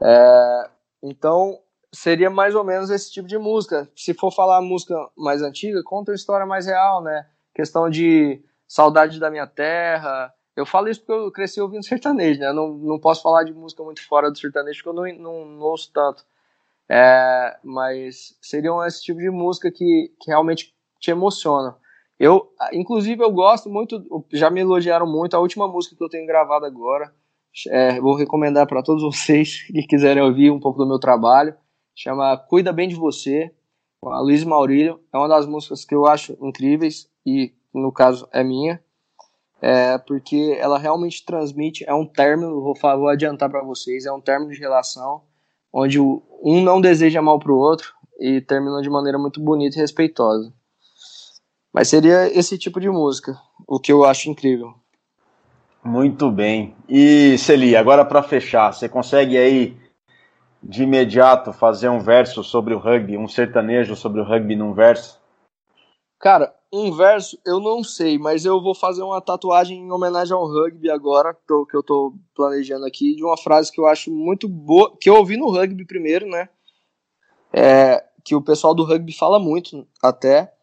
É, então seria mais ou menos esse tipo de música. Se for falar música mais antiga, conta uma história mais real, né? Questão de saudade da minha terra. Eu falo isso porque eu cresci ouvindo sertanejo, né? Não, não posso falar de música muito fora do sertanejo porque eu não, não, não ouço tanto. É, mas seriam esse tipo de música que, que realmente te emociona. Eu, inclusive, eu gosto muito, já me elogiaram muito, a última música que eu tenho gravado agora, é, vou recomendar para todos vocês que quiserem ouvir um pouco do meu trabalho, chama Cuida Bem de Você, com a Luiz Maurílio, é uma das músicas que eu acho incríveis, e no caso é minha, é, porque ela realmente transmite, é um término, vou, vou adiantar para vocês, é um término de relação, onde um não deseja mal para o outro e termina de maneira muito bonita e respeitosa. Mas seria esse tipo de música, o que eu acho incrível. Muito bem. E Celi, agora para fechar, você consegue aí de imediato fazer um verso sobre o rugby, um sertanejo sobre o rugby num verso? Cara, um verso eu não sei, mas eu vou fazer uma tatuagem em homenagem ao rugby agora, que eu tô planejando aqui, de uma frase que eu acho muito boa, que eu ouvi no rugby primeiro, né? É, que o pessoal do rugby fala muito, até,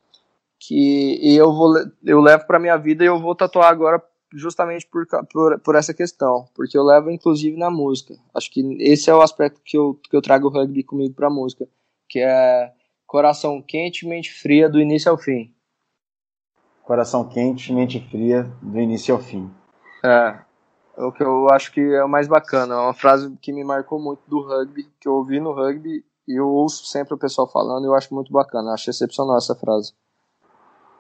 que eu vou eu levo para minha vida e eu vou tatuar agora justamente por, por, por essa questão, porque eu levo inclusive na música. Acho que esse é o aspecto que eu, que eu trago o rugby comigo para música, que é coração quente, mente fria do início ao fim. Coração quente, mente fria do início ao fim. É, é o que eu acho que é o mais bacana. É uma frase que me marcou muito do rugby, que eu ouvi no rugby e eu ouço sempre o pessoal falando e eu acho muito bacana. Acho excepcional essa frase.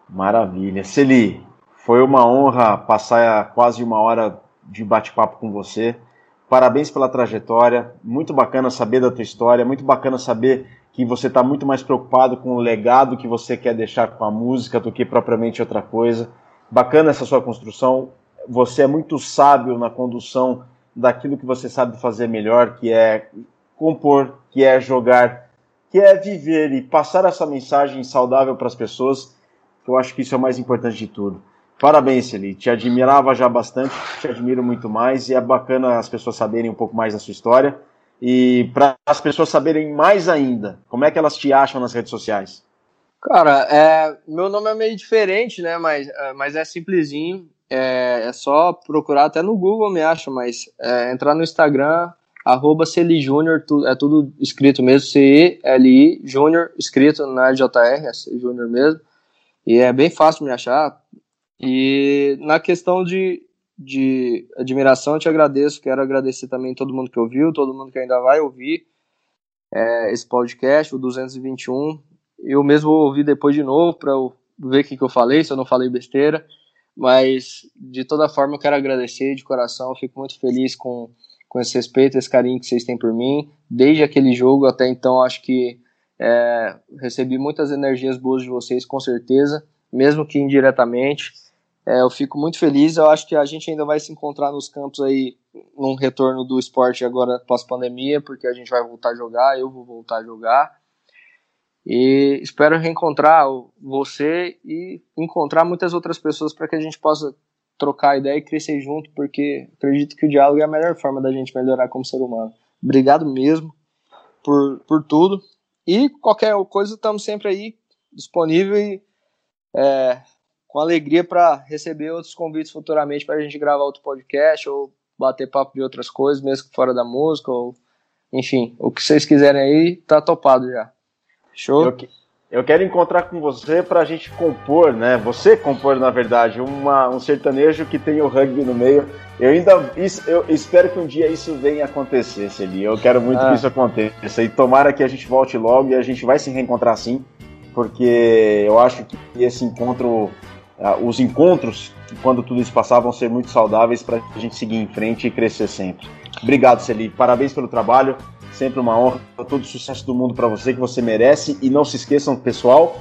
Maravilha. Celi, foi uma honra passar quase uma hora de bate-papo com você. Parabéns pela trajetória. Muito bacana saber da tua história. Muito bacana saber que você está muito mais preocupado com o legado que você quer deixar com a música do que propriamente outra coisa. Bacana essa sua construção. Você é muito sábio na condução daquilo que você sabe fazer melhor, que é compor, que é jogar, que é viver e passar essa mensagem saudável para as pessoas. Eu acho que isso é o mais importante de tudo. Parabéns, Celi. Te admirava já bastante, te admiro muito mais e é bacana as pessoas saberem um pouco mais da sua história. E para as pessoas saberem mais ainda, como é que elas te acham nas redes sociais? Cara, é, meu nome é meio diferente, né? Mas, é, mas é simplesinho. É, é só procurar até no Google me acha, mas é, entrar no Instagram, arroba Celi Júnior, é tudo escrito mesmo, C-E-L-I Júnior, escrito na JR, é Júnior mesmo. E é bem fácil me achar. E na questão de, de admiração, eu te agradeço. Quero agradecer também todo mundo que ouviu, todo mundo que ainda vai ouvir é, esse podcast, o 221. Eu mesmo vou ouvir depois de novo para ver o que, que eu falei, se eu não falei besteira. Mas de toda forma, eu quero agradecer de coração. Eu fico muito feliz com, com esse respeito, esse carinho que vocês têm por mim. Desde aquele jogo até então, acho que é, recebi muitas energias boas de vocês, com certeza, mesmo que indiretamente. É, eu fico muito feliz. Eu acho que a gente ainda vai se encontrar nos campos aí, num retorno do esporte agora pós-pandemia, porque a gente vai voltar a jogar, eu vou voltar a jogar. E espero reencontrar você e encontrar muitas outras pessoas para que a gente possa trocar ideia e crescer junto, porque acredito que o diálogo é a melhor forma da gente melhorar como ser humano. Obrigado mesmo por, por tudo. E qualquer coisa, estamos sempre aí disponível e é, com alegria para receber outros convites futuramente para a gente gravar outro podcast ou bater papo de outras coisas, mesmo fora da música, ou enfim, o que vocês quiserem aí, tá topado já. Show? Eu, eu quero encontrar com você para a gente compor, né? Você compor, na verdade, uma, um sertanejo que tem o rugby no meio. Eu ainda isso, eu espero que um dia isso venha acontecer, Celi. Eu quero muito ah. que isso aconteça. E tomara que a gente volte logo e a gente vai se reencontrar sim, porque eu acho que esse encontro os encontros, quando tudo isso passar, vão ser muito saudáveis para a gente seguir em frente e crescer sempre. Obrigado, Celi. Parabéns pelo trabalho. Sempre uma honra. Todo o sucesso do mundo para você que você merece. E não se esqueçam, pessoal,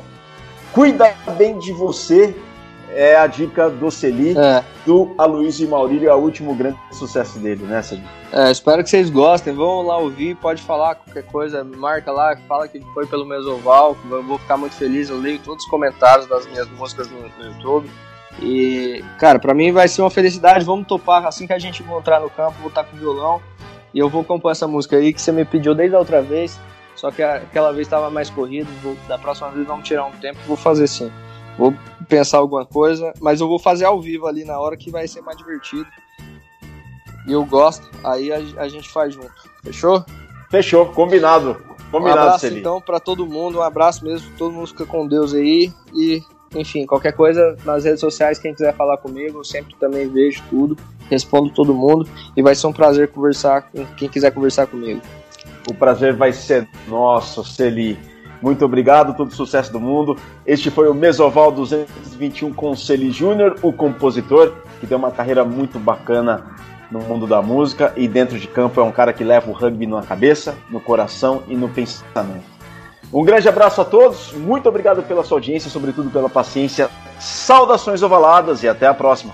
cuida bem de você. É a dica do Celi, é. do Aloysio Maurílio, é o último grande sucesso dele, né, Celi? É, espero que vocês gostem. Vão lá ouvir, pode falar qualquer coisa, marca lá, fala que foi pelo Mesoval, eu vou ficar muito feliz. Eu leio todos os comentários das minhas músicas no, no YouTube. E, cara, para mim vai ser uma felicidade. Vamos topar assim que a gente encontrar no campo, vou estar com o violão e eu vou compor essa música aí que você me pediu desde a outra vez. Só que aquela vez estava mais corrido. Vou, da próxima vez vamos tirar um tempo. Vou fazer sim. Vou pensar alguma coisa, mas eu vou fazer ao vivo ali na hora que vai ser mais divertido. E eu gosto, aí a, a gente faz junto. Fechou? Fechou, combinado. Combinado, um abraço Celi. então para todo mundo, um abraço mesmo, todo mundo fica com Deus aí e enfim, qualquer coisa nas redes sociais, quem quiser falar comigo, eu sempre também vejo tudo, respondo todo mundo e vai ser um prazer conversar com quem quiser conversar comigo. O prazer vai ser nosso, Celi. Muito obrigado, todo sucesso do mundo. Este foi o Mesoval 221 com Celi Júnior, o compositor, que tem uma carreira muito bacana no mundo da música e dentro de campo é um cara que leva o rugby na cabeça, no coração e no pensamento. Um grande abraço a todos, muito obrigado pela sua audiência, sobretudo pela paciência. Saudações ovaladas e até a próxima.